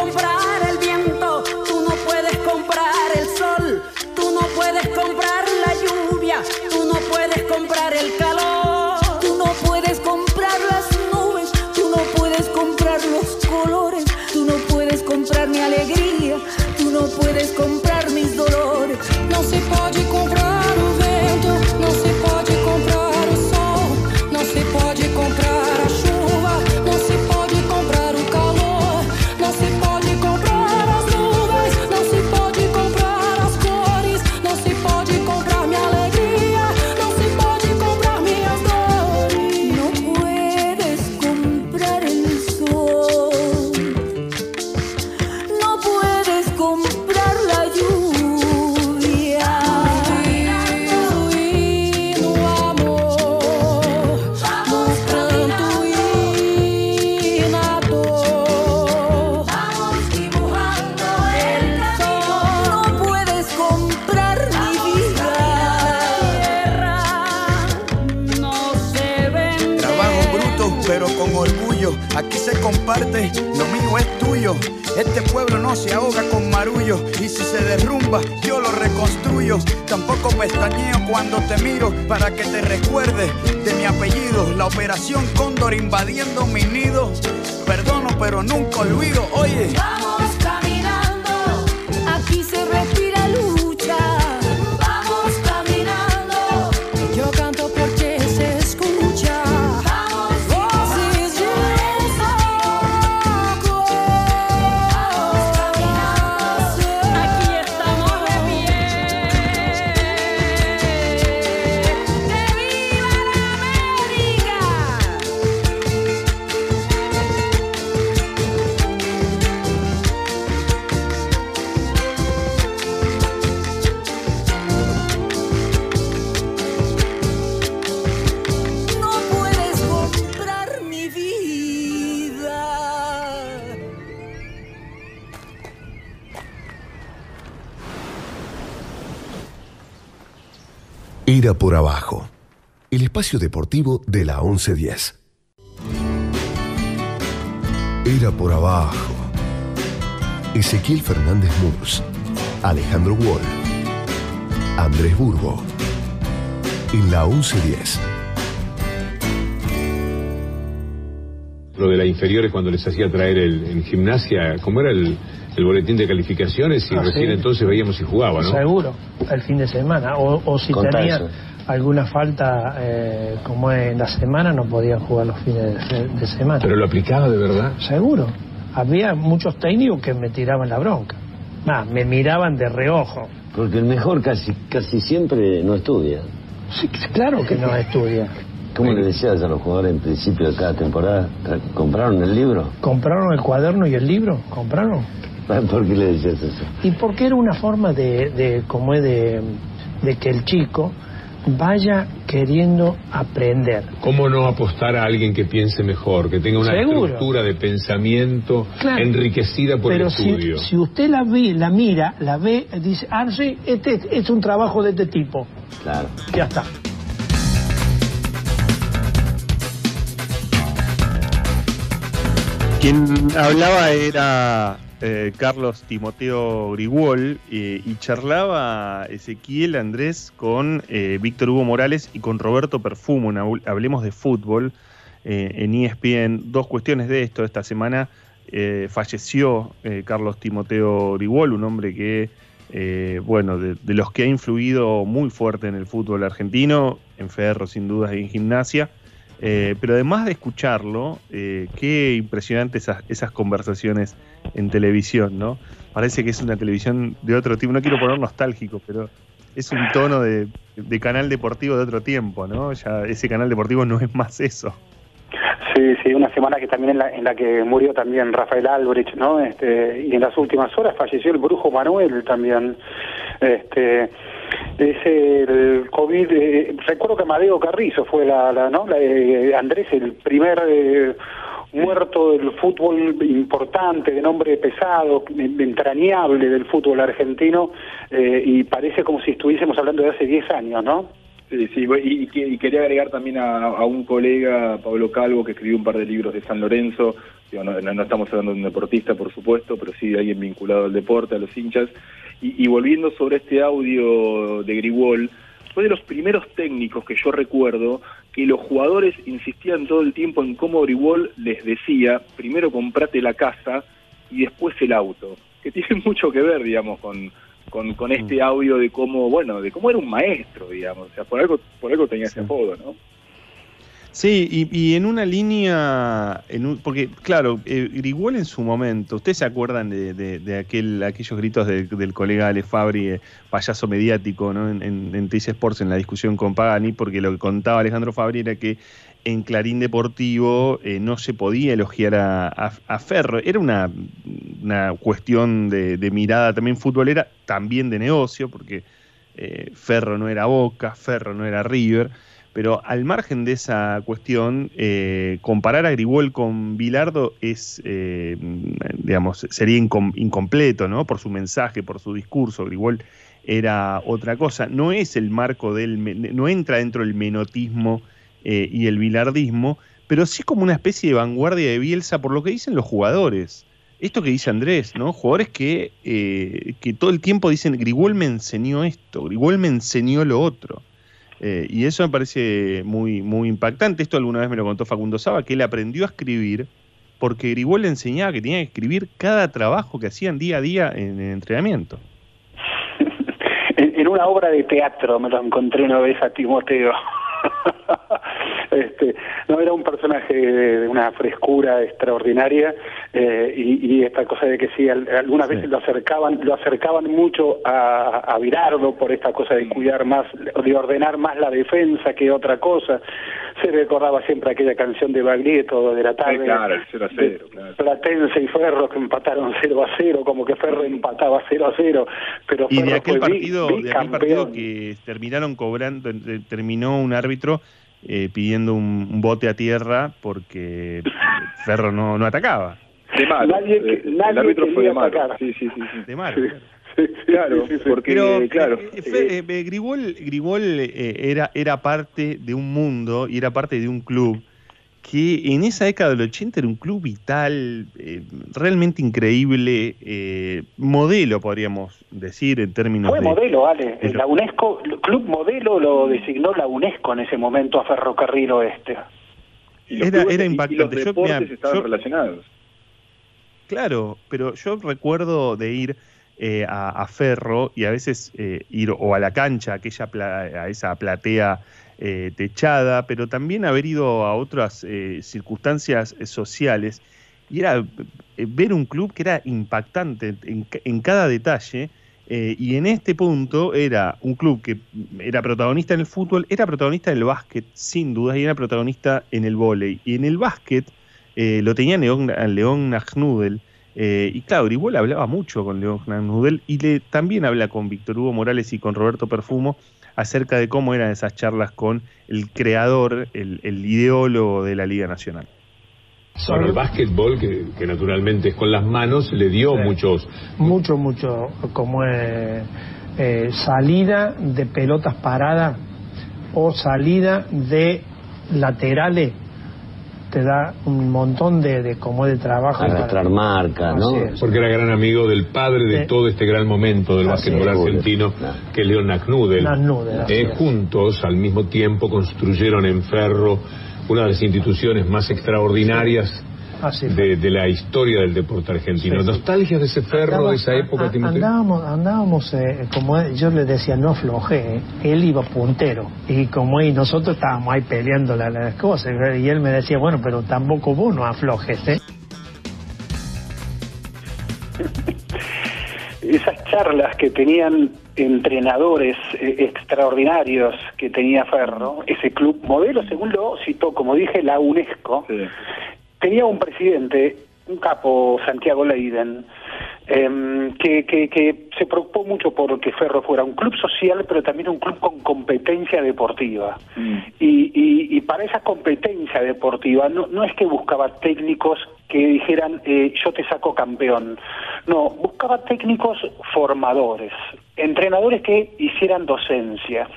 Por abajo. El espacio deportivo de la 1110. Era por abajo. Ezequiel Fernández Murs, Alejandro Wall, Andrés Burgo. En la 1110. Lo de la inferiores cuando les hacía traer el, en gimnasia, ¿cómo era el, el boletín de calificaciones? Y Ah, recién sí. entonces veíamos si jugaba, ¿no? Seguro, el fin de semana. O, o si Contá tenía eso. alguna falta, eh, como en la semana, no podían jugar los fines de, de semana. ¿Pero lo aplicaba de verdad? Seguro. Había muchos técnicos que me tiraban la bronca. Más, me miraban de reojo. Porque el mejor casi, casi siempre no estudia. Sí, claro que no estudia. ¿Cómo le decías a los jugadores en principio de cada temporada? ¿Compraron el libro? ¿Compraron el cuaderno y el libro? ¿Compraron? (laughs) ¿Por qué le decías eso? Y porque era una forma de, de como es de, de que el chico vaya queriendo aprender. ¿Cómo no apostar a alguien que piense mejor, que tenga una Seguro. estructura de pensamiento Claro. enriquecida por Pero el si, estudio? si usted la ve, la mira, la ve, dice, ah, sí, este es un trabajo de este tipo. Claro. Ya está. Quien hablaba era eh, Carlos Timoteo Grigol eh, y charlaba Ezequiel Andrés con eh, Víctor Hugo Morales y con Roberto Perfumo. Hablemos de fútbol eh, en ESPN. Dos cuestiones de esto. Esta semana falleció Carlos Timoteo Grigol, un hombre que, bueno, de, de los que ha influido muy fuerte en el fútbol argentino, en Ferro sin dudas y en gimnasia. Eh, pero además de escucharlo, eh, qué impresionante esas, conversaciones en televisión, ¿no? Parece que es una televisión de otro tipo. No quiero poner nostálgico, pero es un tono de, canal deportivo de otro tiempo, ¿no? Ya ese canal deportivo no es más eso. Sí, sí, una semana que también en la, en la que murió también Rafael Albrich, ¿no? Este, y en las últimas horas falleció el brujo Manuel también. Este, es el COVID. eh, recuerdo que Amadeo Carrizo fue la, la ¿no? La, eh, Andrés, el primer eh, muerto del fútbol importante, de nombre pesado, entrañable del fútbol argentino, eh, y parece como si estuviésemos hablando de hace 10 años, ¿no? Sí, sí, y, y que- y quería agregar también a, a un colega, Pablo Calvo, que escribió un par de libros de San Lorenzo. Digo, no- no estamos hablando de un deportista, por supuesto, pero sí de alguien vinculado al deporte, a los hinchas. Y, y volviendo sobre este audio de Grigol, fue de los primeros técnicos que yo recuerdo que los jugadores insistían todo el tiempo en cómo Grigol les decía, primero comprate la casa y después el auto, que tiene (laughs) mucho que ver, digamos, con, con, con este audio de cómo, bueno, de cómo era un maestro, digamos, o sea, por algo, por algo tenía ese apodo, ¿no? Sí, y, y en una línea, en un- porque claro, eh, Grigol en su momento, ¿ustedes se acuerdan de, de- de aquel, aquellos gritos de- del colega Ale Fabri, eh, payaso mediático, ¿no? en, en, en Sports, en la discusión con Pagani, porque lo que contaba Alejandro Fabri era que en Clarín Deportivo eh, no se podía elogiar a, Ferro, era una, una cuestión de, de mirada también futbolera, también de negocio, porque eh, Ferro no era Boca, Ferro no era River. Pero al margen de esa cuestión, eh, comparar a Grigol con Bilardo es, eh, digamos, sería incom- incompleto, ¿no? Por su mensaje, por su discurso. Grigol era otra cosa. No es el marco del, no entra dentro del menotismo eh, y el bilardismo, pero sí como una especie de vanguardia de Bielsa por lo que dicen los jugadores. Esto que dice Andrés, ¿no? Jugadores que, eh, que todo el tiempo dicen, Grigol me enseñó esto, Grigol me enseñó lo otro. Eh, y eso me parece muy, muy impactante. Esto alguna vez me lo contó Facundo Saba, que él aprendió a escribir porque Grigol le enseñaba que tenía que escribir cada trabajo que hacían día a día en el entrenamiento. (laughs) En, en una obra de teatro me lo encontré una vez a Timoteo. (laughs) este, no era un personaje de una frescura extraordinaria eh, y, y esta cosa de que sí, al- algunas veces lo acercaban, lo acercaban mucho a, a Virardo por esta cosa de cuidar más, de ordenar más la defensa que otra cosa. Se recordaba siempre aquella canción de Baglietto de la tarde. Sí, claro, el 0 a 0, claro. Platense y Ferro que empataron 0 a 0, como que Ferro empataba 0 a 0, pero Y de aquel fue partido, de aquel partido que terminaron cobrando, eh, terminó un árbitro eh, pidiendo un, un bote a tierra porque Ferro no, no atacaba. De malo. Nadie Eh, nadie el árbitro fue de atacar. Sí, sí, sí. sí. De malo. Claro, porque, Pero, claro. eh, eh, eh, Grigol, Grigol, eh, era, era parte de un mundo y era parte de un club que en esa década del 80 era un club vital, eh, realmente increíble, eh, modelo, podríamos decir, en términos Fue de... modelo, Ale. Pero- La UNESCO, Club Modelo lo designó la UNESCO en ese momento a Ferrocarril Oeste. Y Era, clubes era y- y impactante. los Yo, deportes mira, estaban yo- relacionados. Claro, pero yo recuerdo de ir eh, a, Ferro y a veces eh, ir o a la cancha, aquella a esa platea eh, techada, pero también haber ido a otras circunstancias sociales y era ver un club que era impactante en, ca- en cada detalle. y en este punto era un club que era protagonista en el fútbol, era protagonista en el básquet, sin dudas, y era protagonista en el vóley. Y en el básquet lo tenía León, León. Eh, y claro, Gribol hablaba mucho con León Nagnudel y le, también habla con Víctor Hugo Morales y con Roberto Perfumo acerca de cómo eran esas charlas con el creador, el, el ideólogo de la Liga Nacional. Bueno, el básquetbol, que, que naturalmente es con las manos, le dio muchos... mucho, mucho, como eh, eh, salida de pelotas paradas o salida de laterales, te da un montón de, de como de trabajo. Arrastrar marca, ¿no? Porque era gran amigo del padre de todo este gran momento del básquetbol argentino, que es León. Nagnudel, así Eh, juntos, al mismo tiempo, construyeron en Ferro una de las instituciones más extraordinarias De, de la historia del deporte argentino. Sí, sí. ¿Nostalgia de ese Ferro, de esa época, a-? Andábamos, andábamos eh, como yo le decía, no afloje, eh. él iba puntero. Y como ahí nosotros estábamos ahí peleando la- las cosas, ¿verdad? y él me decía, bueno, pero tampoco vos no aflojes, ¿eh? (laughs) esas charlas que tenían entrenadores eh, extraordinarios que tenía Ferro, ese club modelo, según lo citó, como dije, la UNESCO, tenía un presidente, un capo, Santiago Leiden, em, que, que, que se preocupó mucho por que Ferro fuera un club social, pero también un club con competencia deportiva. Y, y, y para esa competencia deportiva no, no es que buscaba técnicos que dijeran eh, yo te saco campeón, no, buscaba técnicos formadores, entrenadores que hicieran docencia,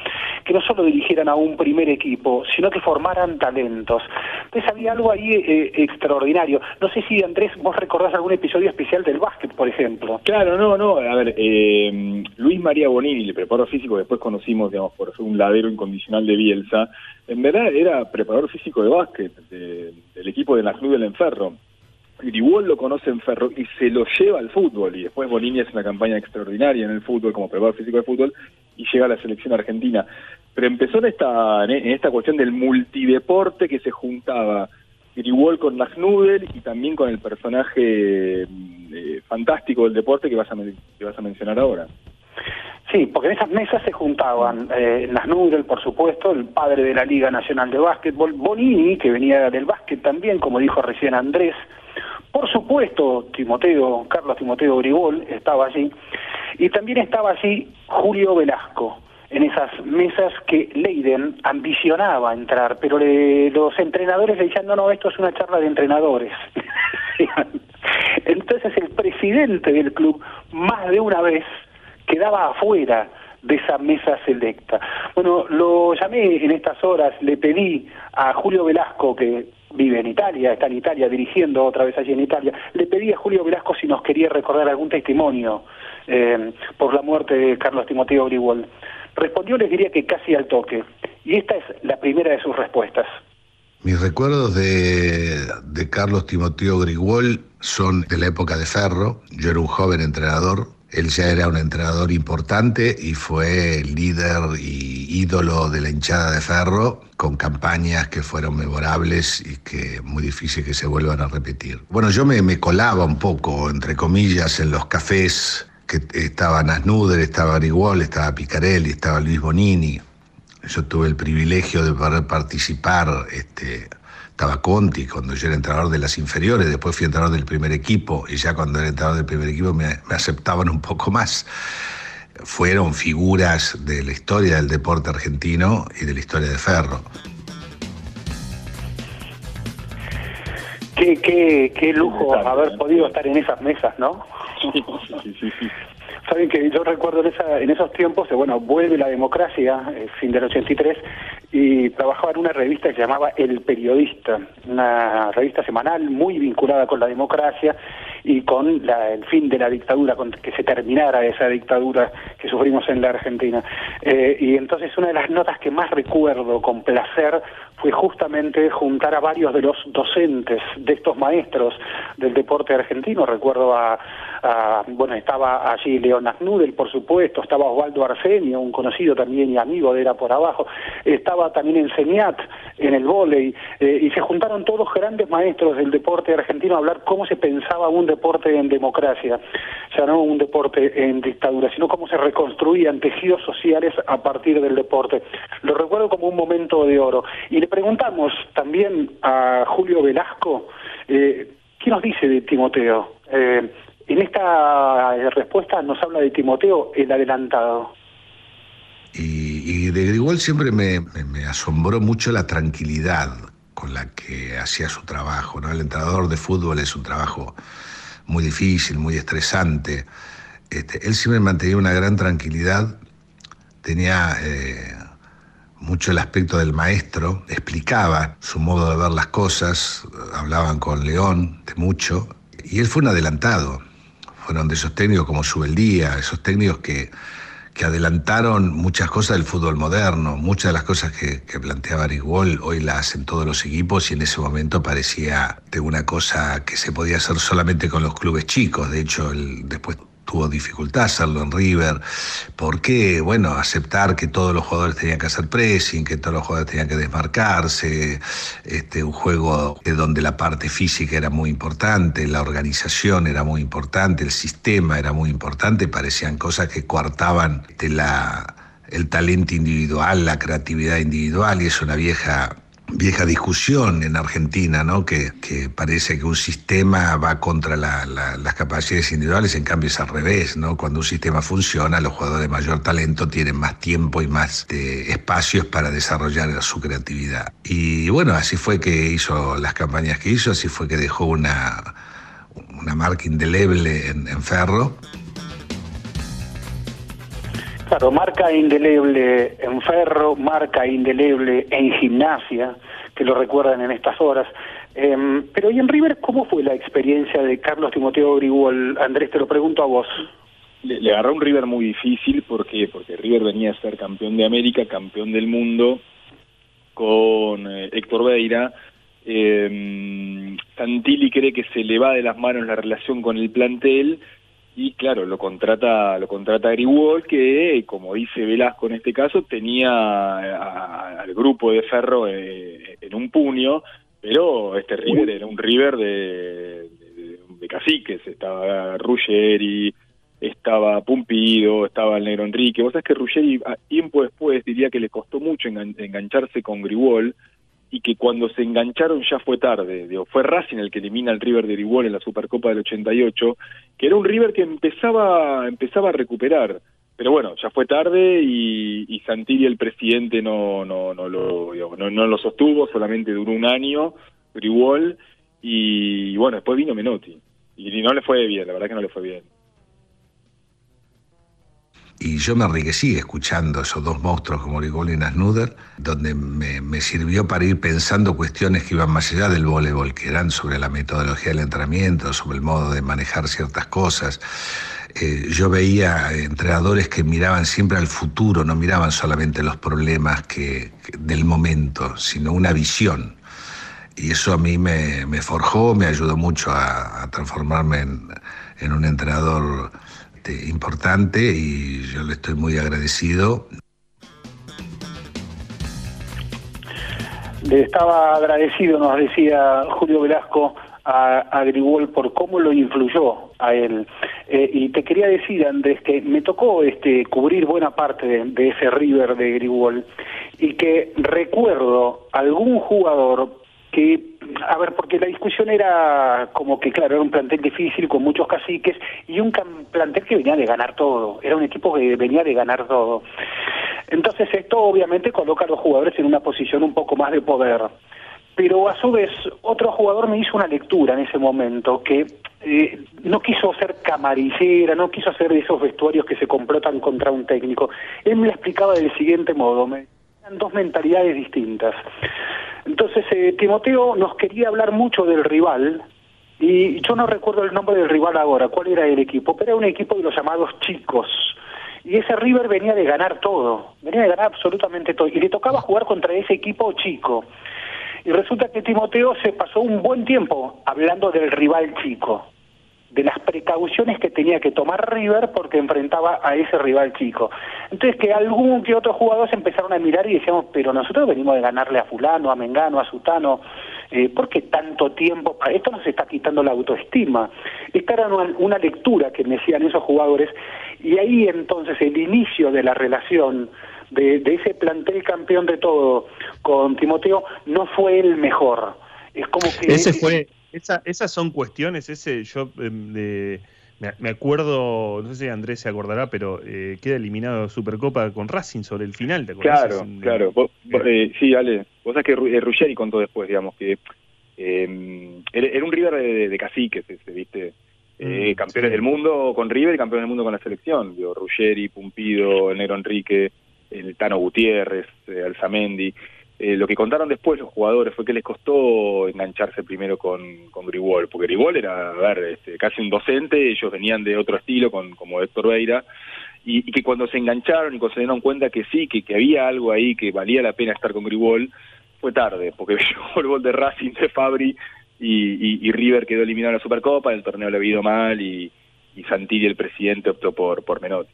que no solo dirigieran a un primer equipo, sino que formaran talentos. Entonces había algo ahí eh, extraordinario. No sé si Andrés, vos recordás algún episodio especial del básquet, por ejemplo. Claro, no, no. A ver, eh, Luis María Bonini, el preparador físico que después conocimos, digamos, por ser un ladero incondicional de Bielsa, en verdad era preparador físico de básquet de- del equipo de la Club del Enferro. Gribol lo conoce en Ferro y se lo lleva al fútbol. Y después Bonini hace una campaña extraordinaria en el fútbol como preparador físico de fútbol y llega a la selección argentina. Pero empezó en esta, en esta cuestión del multideporte que se juntaba Gribol con Nagnudel y también con el personaje mm, eh, fantástico del deporte que vas a, que vas a mencionar ahora. Sí, porque en esas mesas se juntaban eh, Nasnudel, por supuesto, el padre de la Liga Nacional de Básquetbol, Bonini, que venía del básquet también, como dijo recién Andrés, por supuesto, Timoteo, Carlos Timoteo Gribol estaba allí, y también estaba allí Julio Velasco, en esas mesas que Leiden ambicionaba entrar, pero los entrenadores le decían, no, no, esto es una charla de entrenadores. (laughs) Entonces el presidente del club, más de una vez, quedaba afuera de esa mesa selecta. Bueno, lo llamé en estas horas, le pedí a Julio Velasco que vive en Italia, está en Italia, dirigiendo otra vez allí en Italia. Le pedí a Julio Velasco si nos quería recordar algún testimonio eh, por la muerte de Carlos Timoteo Grigol. Respondió, les diría que casi al toque. Y esta es la primera de sus respuestas. Mis recuerdos de, Carlos Timoteo Grigol son de la época de Ferro. Yo era un joven entrenador. Él ya era un entrenador importante y fue líder y ídolo de la hinchada de Ferro, con campañas que fueron memorables y que muy difícil que se vuelvan a repetir. Bueno, yo me, colaba un poco, entre comillas, en los cafés que estaba Nasnuder, estaba Grigol, estaba Picarelli, estaba Luis Bonini. Yo tuve el privilegio de poder participar, este, estaba Conti cuando yo era entrenador de las inferiores, después fui entrenador del primer equipo y ya cuando era entrenador del primer equipo me, me aceptaban un poco más. Fueron figuras de la historia del deporte argentino y de la historia de Ferro. Qué, qué, qué lujo haber podido estar en esas mesas, ¿no? Saben que yo recuerdo en, esa, en esos tiempos, eh, bueno, vuelve la democracia, eh, fin del 83, y trabajaba en una revista que se llamaba El Periodista, una revista semanal muy vinculada con la democracia y con la- el fin de la dictadura, con que se terminara esa dictadura que sufrimos en la Argentina. Eh, y entonces una de las notas que más recuerdo con placer fue justamente juntar a varios de los docentes de estos maestros del deporte argentino. Recuerdo a, bueno, estaba allí León Agnudel, por supuesto, estaba Osvaldo Arsenio, un conocido también y amigo de Era por Abajo, estaba también en Señat, en el vóley, eh, y se juntaron todos grandes maestros del deporte argentino a hablar cómo se pensaba un deporte en democracia, ya no un deporte en dictadura, sino cómo se reconstruían tejidos sociales a partir del deporte. Lo recuerdo como un momento de oro. Y le preguntamos también a Julio Velasco, eh, ¿qué nos dice de Timoteo? Eh, en esta eh, respuesta nos habla de Timoteo, el adelantado. Y, de Grigol siempre me, asombró mucho la tranquilidad con la que hacía su trabajo. ¿no? El entrenador de fútbol es un trabajo muy difícil, muy estresante. Este, él siempre mantenía una gran tranquilidad, tenía mucho el aspecto del maestro, explicaba su modo de ver las cosas, hablaban con León de mucho, y él fue un adelantado. Fueron de esos técnicos como Subeldía, esos técnicos que, que adelantaron muchas cosas del fútbol moderno, muchas de las cosas que, planteaba Grigol hoy las hacen todos los equipos y en ese momento parecía de una cosa que se podía hacer solamente con los clubes chicos. De hecho, él después tuvo dificultad hacerlo en River. ¿Por qué? Bueno, aceptar que todos los jugadores tenían que hacer pressing, que todos los jugadores tenían que desmarcarse, este, un juego de donde la parte física era muy importante, la organización era muy importante, el sistema era muy importante, parecían cosas que coartaban la, el talento individual, la creatividad individual, y es una vieja vieja discusión en Argentina, ¿no? Que, que parece que un sistema va contra la- la- las capacidades individuales, en cambio es al revés, ¿no? Cuando un sistema funciona, los jugadores de mayor talento tienen más tiempo y más eh, espacios para desarrollar su creatividad. Y bueno, así fue que hizo las campañas que hizo, así fue que dejó una, una marca indeleble en, en Ferro. Claro, marca indeleble en ferro, marca indeleble en gimnasia, que lo recuerdan en estas horas. Em, pero ¿y en River cómo fue la experiencia de Carlos Timoteo Grigol? Andrés, te lo pregunto a vos. le, agarró un River muy difícil porque porque River venía a ser campeón de América, campeón del mundo con eh, Héctor Beira. Eh, Santilli cree que se le va de las manos la relación con el plantel y claro, lo contrata lo contrata Grigol que como dice Velasco en este caso tenía a- al grupo de Ferro eh, en un puño, pero este River era un River de, de, de caciques, estaba Ruggeri, estaba Pumpido, estaba el negro Enrique. Vos sabés que Ruggeri, a tiempo después, diría que le costó mucho engan- engancharse con Grigol y que cuando se engancharon ya fue tarde. Digo, fue Racing el que elimina al River de Grigol en la Supercopa del 88, que era un River que empezaba, empezaba a recuperar. Pero bueno, ya fue tarde y, y Santilli, el presidente, no, no, no, lo, digo, no, no lo sostuvo, solamente duró un año, Grigol, y bueno, después vino Menotti. Y no le fue bien, la verdad que no le fue bien. Y yo me enriquecí escuchando esos dos monstruos como Grigol y Nasnuder, donde me, sirvió para ir pensando cuestiones que iban más allá del voleibol, que eran sobre la metodología del entrenamiento, sobre el modo de manejar ciertas cosas. Eh, yo veía entrenadores que miraban siempre al futuro, no miraban solamente los problemas que, del momento, sino una visión. Y eso a mí me, forjó, me ayudó mucho a, a transformarme en, en, un entrenador este, importante y yo le estoy muy agradecido. Le estaba agradecido, nos decía Julio Velasco, a, a Grigol por cómo lo influyó a él. Eh, y te quería decir, Andrés, que me tocó este, cubrir buena parte de, ese River de Grigol y que recuerdo algún jugador que, a ver, porque la discusión era como que, claro, era un plantel difícil con muchos caciques y un plantel que venía de ganar todo, era un equipo que venía de ganar todo. Entonces esto obviamente coloca a los jugadores en una posición un poco más de poder. Pero a su vez, otro jugador me hizo una lectura en ese momento que eh, no quiso ser camarillera, no quiso hacer de esos vestuarios que se complotan contra un técnico. Él me lo explicaba del siguiente modo, me eran dos mentalidades distintas. Entonces, eh, Timoteo nos quería hablar mucho del rival, y yo no recuerdo el nombre del rival ahora, cuál era el equipo, pero era un equipo de los llamados chicos. Y ese River venía de ganar todo, venía de ganar absolutamente todo, y le tocaba jugar contra ese equipo chico. Y resulta que Timoteo se pasó un buen tiempo hablando del rival chico, de las precauciones que tenía que tomar River porque enfrentaba a ese rival chico. Entonces que algún que otros jugadores empezaron a mirar y decíamos, pero nosotros venimos de ganarle a fulano, a Mengano, a Sutano, eh, ¿por qué tanto tiempo? Esto nos está quitando la autoestima. Esta era una, una lectura que me decían esos jugadores y ahí entonces el inicio de la relación de, de ese plantel campeón de todo con Timoteo no fue el mejor. Es como que... Ese fue esa, esas son cuestiones, ese yo eh, me, me, acuerdo, no sé si Andrés se acordará, pero eh, queda eliminado Supercopa con Racing sobre el final, ¿te acordás? Claro, claro. Vos, vos, eh, sí, Ale, vos sabés que eh, Ruggeri contó después, digamos, que eh, era un River de, de caciques, ese, ¿viste? Eh, mm, campeones sí. del mundo con River y campeones del mundo con la selección. Digo, Ruggeri, Pumpido, el Negro Enrique, el Tano Gutiérrez, eh, Alzamendi. Eh, lo que contaron después los jugadores fue que les costó engancharse primero con, con Grigol, porque Grigol era, a ver, este, casi un docente, ellos venían de otro estilo, con, como Héctor Veira, y, que cuando se engancharon y cuando se dieron cuenta que sí, que, que había algo ahí que valía la pena estar con Grigol, fue tarde, porque (laughs) llegó el gol de Racing de Fabri y, River quedó eliminado en la Supercopa, el torneo le había ido mal y, y Santilli, el presidente, optó por, por Menotti.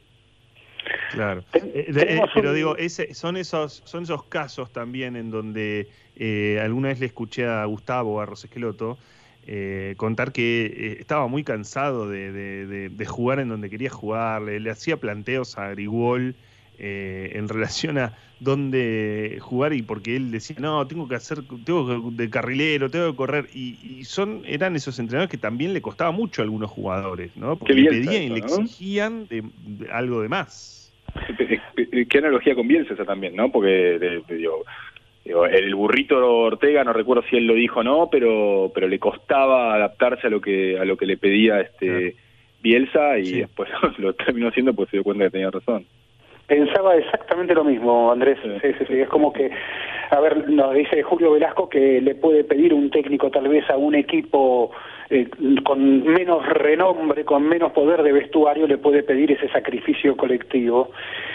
Claro. Eh, eh, pero digo, ese, son, esos, son esos casos también en donde eh, alguna vez le escuché a Gustavo, a Rosesqueloto, eh, contar que eh, estaba muy cansado de, de, de, de, jugar en donde quería jugar, le, le hacía planteos a Grigol eh, en relación a dónde jugar y porque él decía, no, tengo que hacer, tengo que, de carrilero, tengo que correr, y, y, son, eran esos entrenadores que también le costaba mucho a algunos jugadores, ¿no? Porque le pedían y le exigían de, de, algo de más. Qué analogía con Bielsa esa también, ¿no? Porque de, digo, el burrito Ortega, no recuerdo si él lo dijo o no, pero, pero le costaba adaptarse a lo que, a lo que le pedía este. Bielsa y sí. después (laughs) lo terminó haciendo pues se dio cuenta que tenía razón. Pensaba exactamente lo mismo, Andrés. Sí, sí, sí. Es como que, a ver, nos dice Julio Velasco que le puede pedir un técnico tal vez a un equipo eh, con menos renombre, con menos poder de vestuario, le puede pedir ese sacrificio colectivo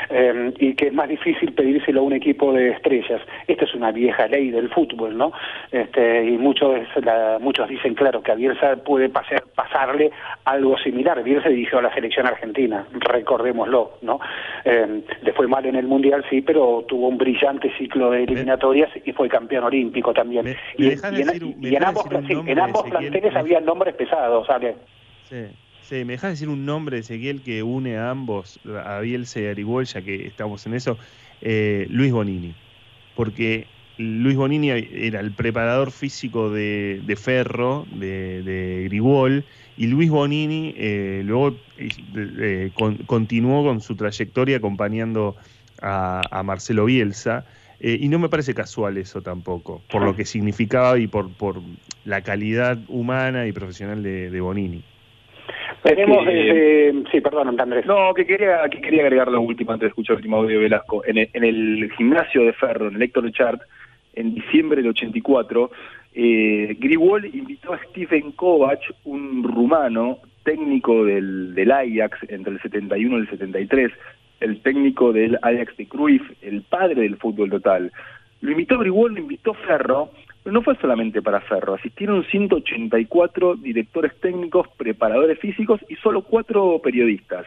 eh, y que es más difícil pedírselo a un equipo de estrellas. Esta es una vieja ley del fútbol, ¿no? Este, y muchos, la, muchos dicen, claro, que a Bielsa puede pasar, pasarle algo similar. Bielsa dirigió a la selección argentina, recordémoslo, ¿no? Eh, le fue mal en el Mundial, sí, pero tuvo un brillante ciclo de eliminatorias y fue campeón olímpico también. Me, y, me y, en, un, y en, ambos, sí, en ambos planteles había nombres pesados, ¿sale? Sí. Sí, me dejas decir un nombre, Ezequiel, que une a ambos, a Bielsa y a ya que estamos en eso, eh, Luis Bonini. Porque Luis Bonini era el preparador físico de, Ferro, de, de, Grigol, y Luis Bonini eh, luego eh, con, continuó con su trayectoria acompañando a Marcelo Bielsa. Eh, y no me parece casual eso tampoco, por lo que significaba y por, por la calidad humana y profesional de, de Bonini. Tenemos Eh, desde... Sí, perdón, Andrés. No, que quería, que quería agregar lo último antes de escuchar el último audio de Velasco. En el, en el gimnasio de Ferro, en el Héctor Chart, en diciembre del 84, eh, Grigol invitó a Stephen Kovac, un rumano, técnico del, del Ajax entre el 71 y el 73, el técnico del Ajax de Cruyff, el padre del fútbol total. Lo invitó Grigol, lo invitó Ferro, pero no fue solamente para Ferro, asistieron 184 directores técnicos, preparadores físicos y solo cuatro periodistas.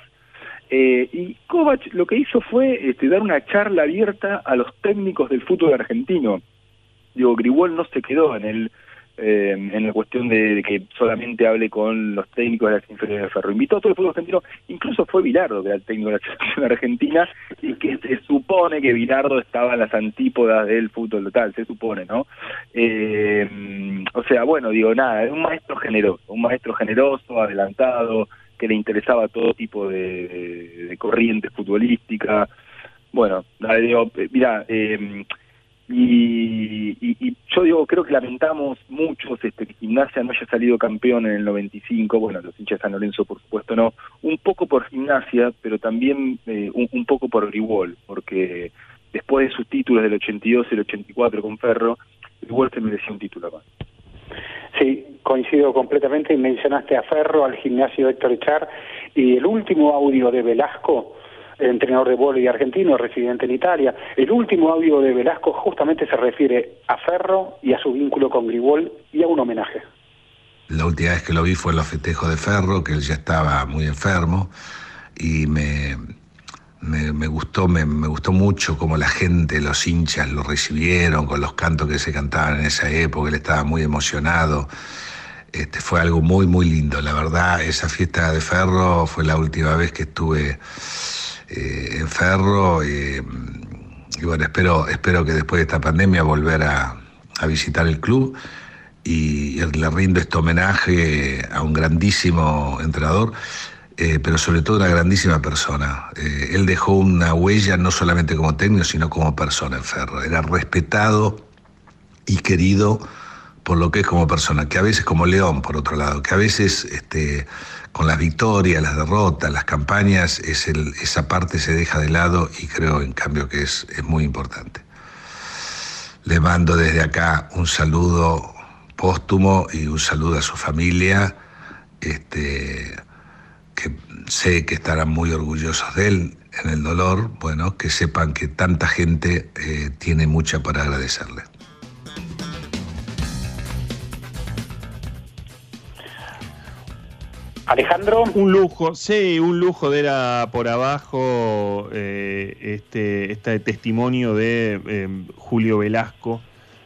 Eh, y Kovac lo que hizo fue este, dar una charla abierta a los técnicos del fútbol argentino. Digo, Grigol no se quedó en el eh, en la cuestión de, que solamente hable con los técnicos de las inferiores de Ferro. Invitó a todo el fútbol argentino, incluso fue Bilardo, que era el técnico de la selección argentina, y que se supone que Bilardo estaba en las antípodas del fútbol total, se supone, ¿no? Eh, o sea, bueno, digo, nada, es un maestro generoso, un maestro generoso, adelantado, que le interesaba todo tipo de, de- de corriente futbolística. Bueno, digo, eh, mira, eh, y, y- y yo digo, creo que lamentamos muchos este, que Gimnasia no haya salido campeón en el 95, bueno, los hinchas de San Lorenzo por supuesto no, un poco por Gimnasia, pero también eh, un, un poco por Gribol, porque después de sus títulos del 82 y el 84 con Ferro, Gribol se merecía un título más. Sí, coincido completamente. Mencionaste a Ferro, al gimnasio Héctor Echar y el último audio de Velasco, el entrenador de vóley argentino, residente en Italia. El último audio de Velasco justamente se refiere a Ferro y a su vínculo con Gribol y a un homenaje. La última vez que lo vi fue en los festejos de Ferro, que él ya estaba muy enfermo, y me, me, gustó, me, me gustó mucho cómo la gente, los hinchas lo recibieron con los cantos que se cantaban en esa época, él estaba muy emocionado. Este, fue algo muy, muy lindo. La verdad, esa fiesta de Ferro fue la última vez que estuve eh, Ferro. y bueno, espero, espero que después de esta pandemia volver a, a visitar el club y le rindo este homenaje a un grandísimo entrenador, eh, pero sobre todo una grandísima persona. Eh, él dejó una huella no solamente como técnico, sino como persona en Ferro. Era respetado y querido por lo que es como persona, que a veces como León, por otro lado, que a veces este, con las victorias, las derrotas, las campañas, esa parte se deja de lado y creo en cambio que es, es muy importante. Le mando desde acá un saludo póstumo y un saludo a su familia, este, que sé que estarán muy orgullosos de él en el dolor, bueno, que sepan que tanta gente eh, tiene mucha para agradecerle. Alejandro. Un lujo, sí, un lujo de era por abajo eh, este, este testimonio de eh, Julio Velasco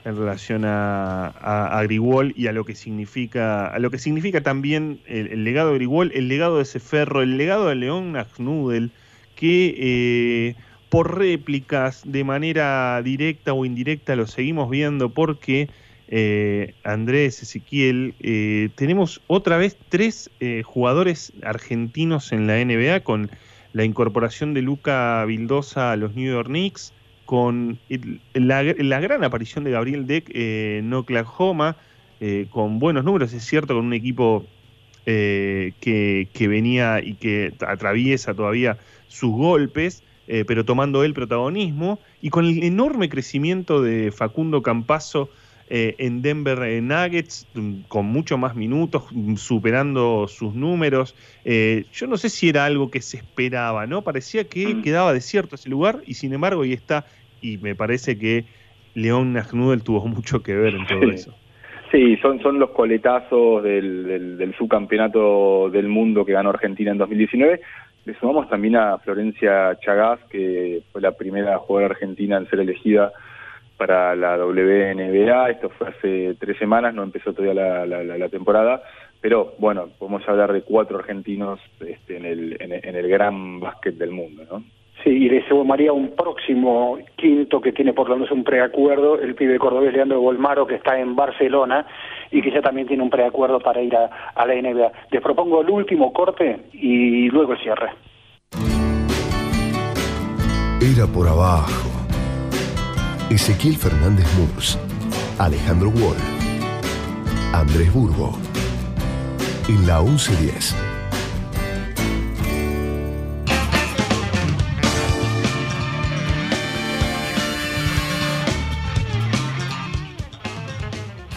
en relación a, a, y a lo que significa, a lo que significa también el, legado de Grigol, el legado de ese ferro, el legado de León Nagnudel, que eh, por réplicas, de manera directa o indirecta, lo seguimos viendo porque eh, Andrés, Ezequiel, eh, tenemos otra vez tres eh, jugadores argentinos en la NBA con la incorporación de Luca Vildosa a los New York Knicks, con la, gran aparición de Gabriel Deck en Oklahoma, con buenos números, es cierto, con un equipo que, venía y que atraviesa todavía sus golpes, pero tomando el protagonismo, y con el enorme crecimiento de Facundo Campazo eh, en Denver eh, Nuggets, mm, con mucho más minutos, mm, superando sus números. Eh, yo no sé si era algo que se esperaba, ¿no? Parecía que quedaba desierto ese lugar, y sin embargo ahí está, y me parece que León Nagnudel tuvo mucho que ver en todo eso. Sí, son, son los coletazos del, del, del subcampeonato del mundo que ganó Argentina en 2019. Le sumamos también a Florencia Chagás, que fue la primera jugadora argentina en ser elegida para la WNBA. Esto fue hace tres semanas, no empezó todavía la, la- la- la temporada. Pero bueno, podemos hablar de cuatro argentinos este, en, el, en, el- en el gran básquet del mundo, ¿no? Sí, y le sumaría un próximo quinto que tiene por lo menos un preacuerdo, el pibe cordobés Leandro Bolmaro, que está en Barcelona y que ya también tiene un preacuerdo para ir a, a la NBA. Les propongo el último corte y luego el cierre. Era por abajo. Ezequiel Fernández Murs, Alejandro Wall, Andrés Burgo, en la 1110.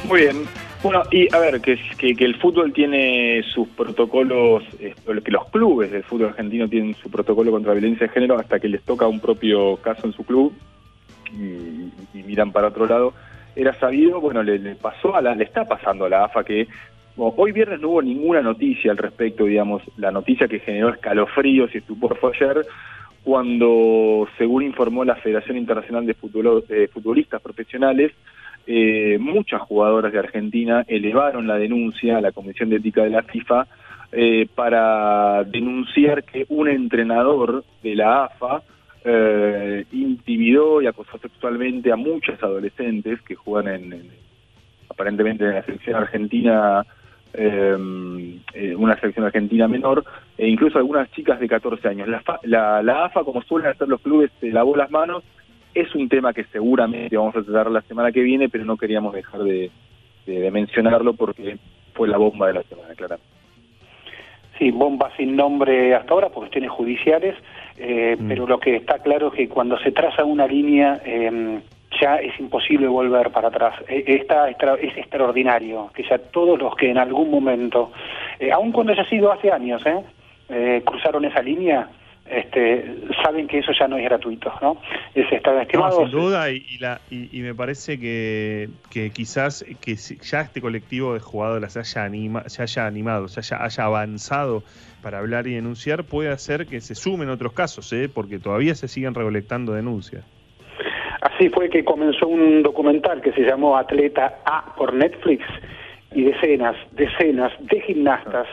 Muy bien. Bueno, y a ver, que, el fútbol tiene sus protocolos, que los clubes del fútbol argentino tienen su protocolo contra violencia de género hasta que les toca un propio caso en su club y, miran para otro lado. Era sabido, bueno, le, pasó a la, le está pasando a la AFA que hoy viernes no hubo ninguna noticia al respecto, digamos, la noticia que generó escalofríos y estupor fue ayer cuando, según informó la Federación Internacional de, Futbolo- de Futbolistas Profesionales, eh, muchas jugadoras de Argentina elevaron la denuncia a la Comisión de Ética de la FIFA eh, para denunciar que un entrenador de la AFA eh, intimidó y acosó sexualmente a muchas adolescentes que juegan en, en- aparentemente en la selección argentina eh, eh, una selección argentina menor, e incluso algunas chicas de 14 años. La, la, la AFA, como suelen hacer los clubes, se lavó las manos. Es un tema que seguramente vamos a tratar la semana que viene, pero no queríamos dejar de, de- mencionarlo porque fue la bomba de la semana, claro. Sí, bomba sin nombre hasta ahora por cuestiones judiciales, eh, pero lo que está claro es que cuando se traza una línea eh, ya es imposible volver para atrás. Esta extra- es extraordinario que ya todos los que en algún momento, eh, aun cuando haya sido hace años, eh, eh, cruzaron esa línea, este, saben que eso ya no es gratuito, ¿no? Es estar No, estimado. sin duda, y, y la, y, y me parece que, que quizás que ya este colectivo de jugadoras se haya, anima, se haya animado, se haya, haya avanzado para hablar y denunciar, puede hacer que se sumen otros casos, ¿eh? porque todavía se siguen recolectando denuncias. Así fue que comenzó un documental que se llamó Atleta A por Netflix y decenas, decenas de gimnastas.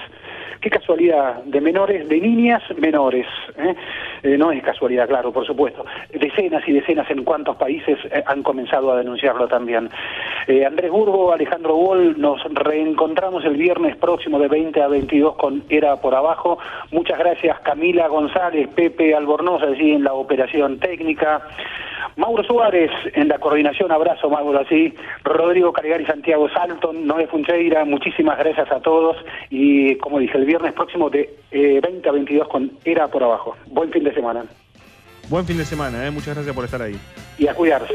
Qué casualidad, de menores, de niñas menores. ¿eh? Eh, no es casualidad, claro, por supuesto. Decenas y decenas en cuántos países eh, han comenzado a denunciarlo también. Andrés Burgo, Alejandro Wall, nos reencontramos el viernes próximo de 20 a 22 con Era por Abajo. Muchas gracias Camila González, Pepe Albornoz allí en la operación técnica. Mauro Suárez en la coordinación, abrazo Mauro así, Rodrigo Caligari, Santiago Salton, Noé Funcheira, muchísimas gracias a todos y como dije, el viernes próximo de eh, 20 a 22 con Era por Abajo. Buen fin de semana Buen fin de semana, ¿eh? muchas gracias por estar ahí. y a cuidarse.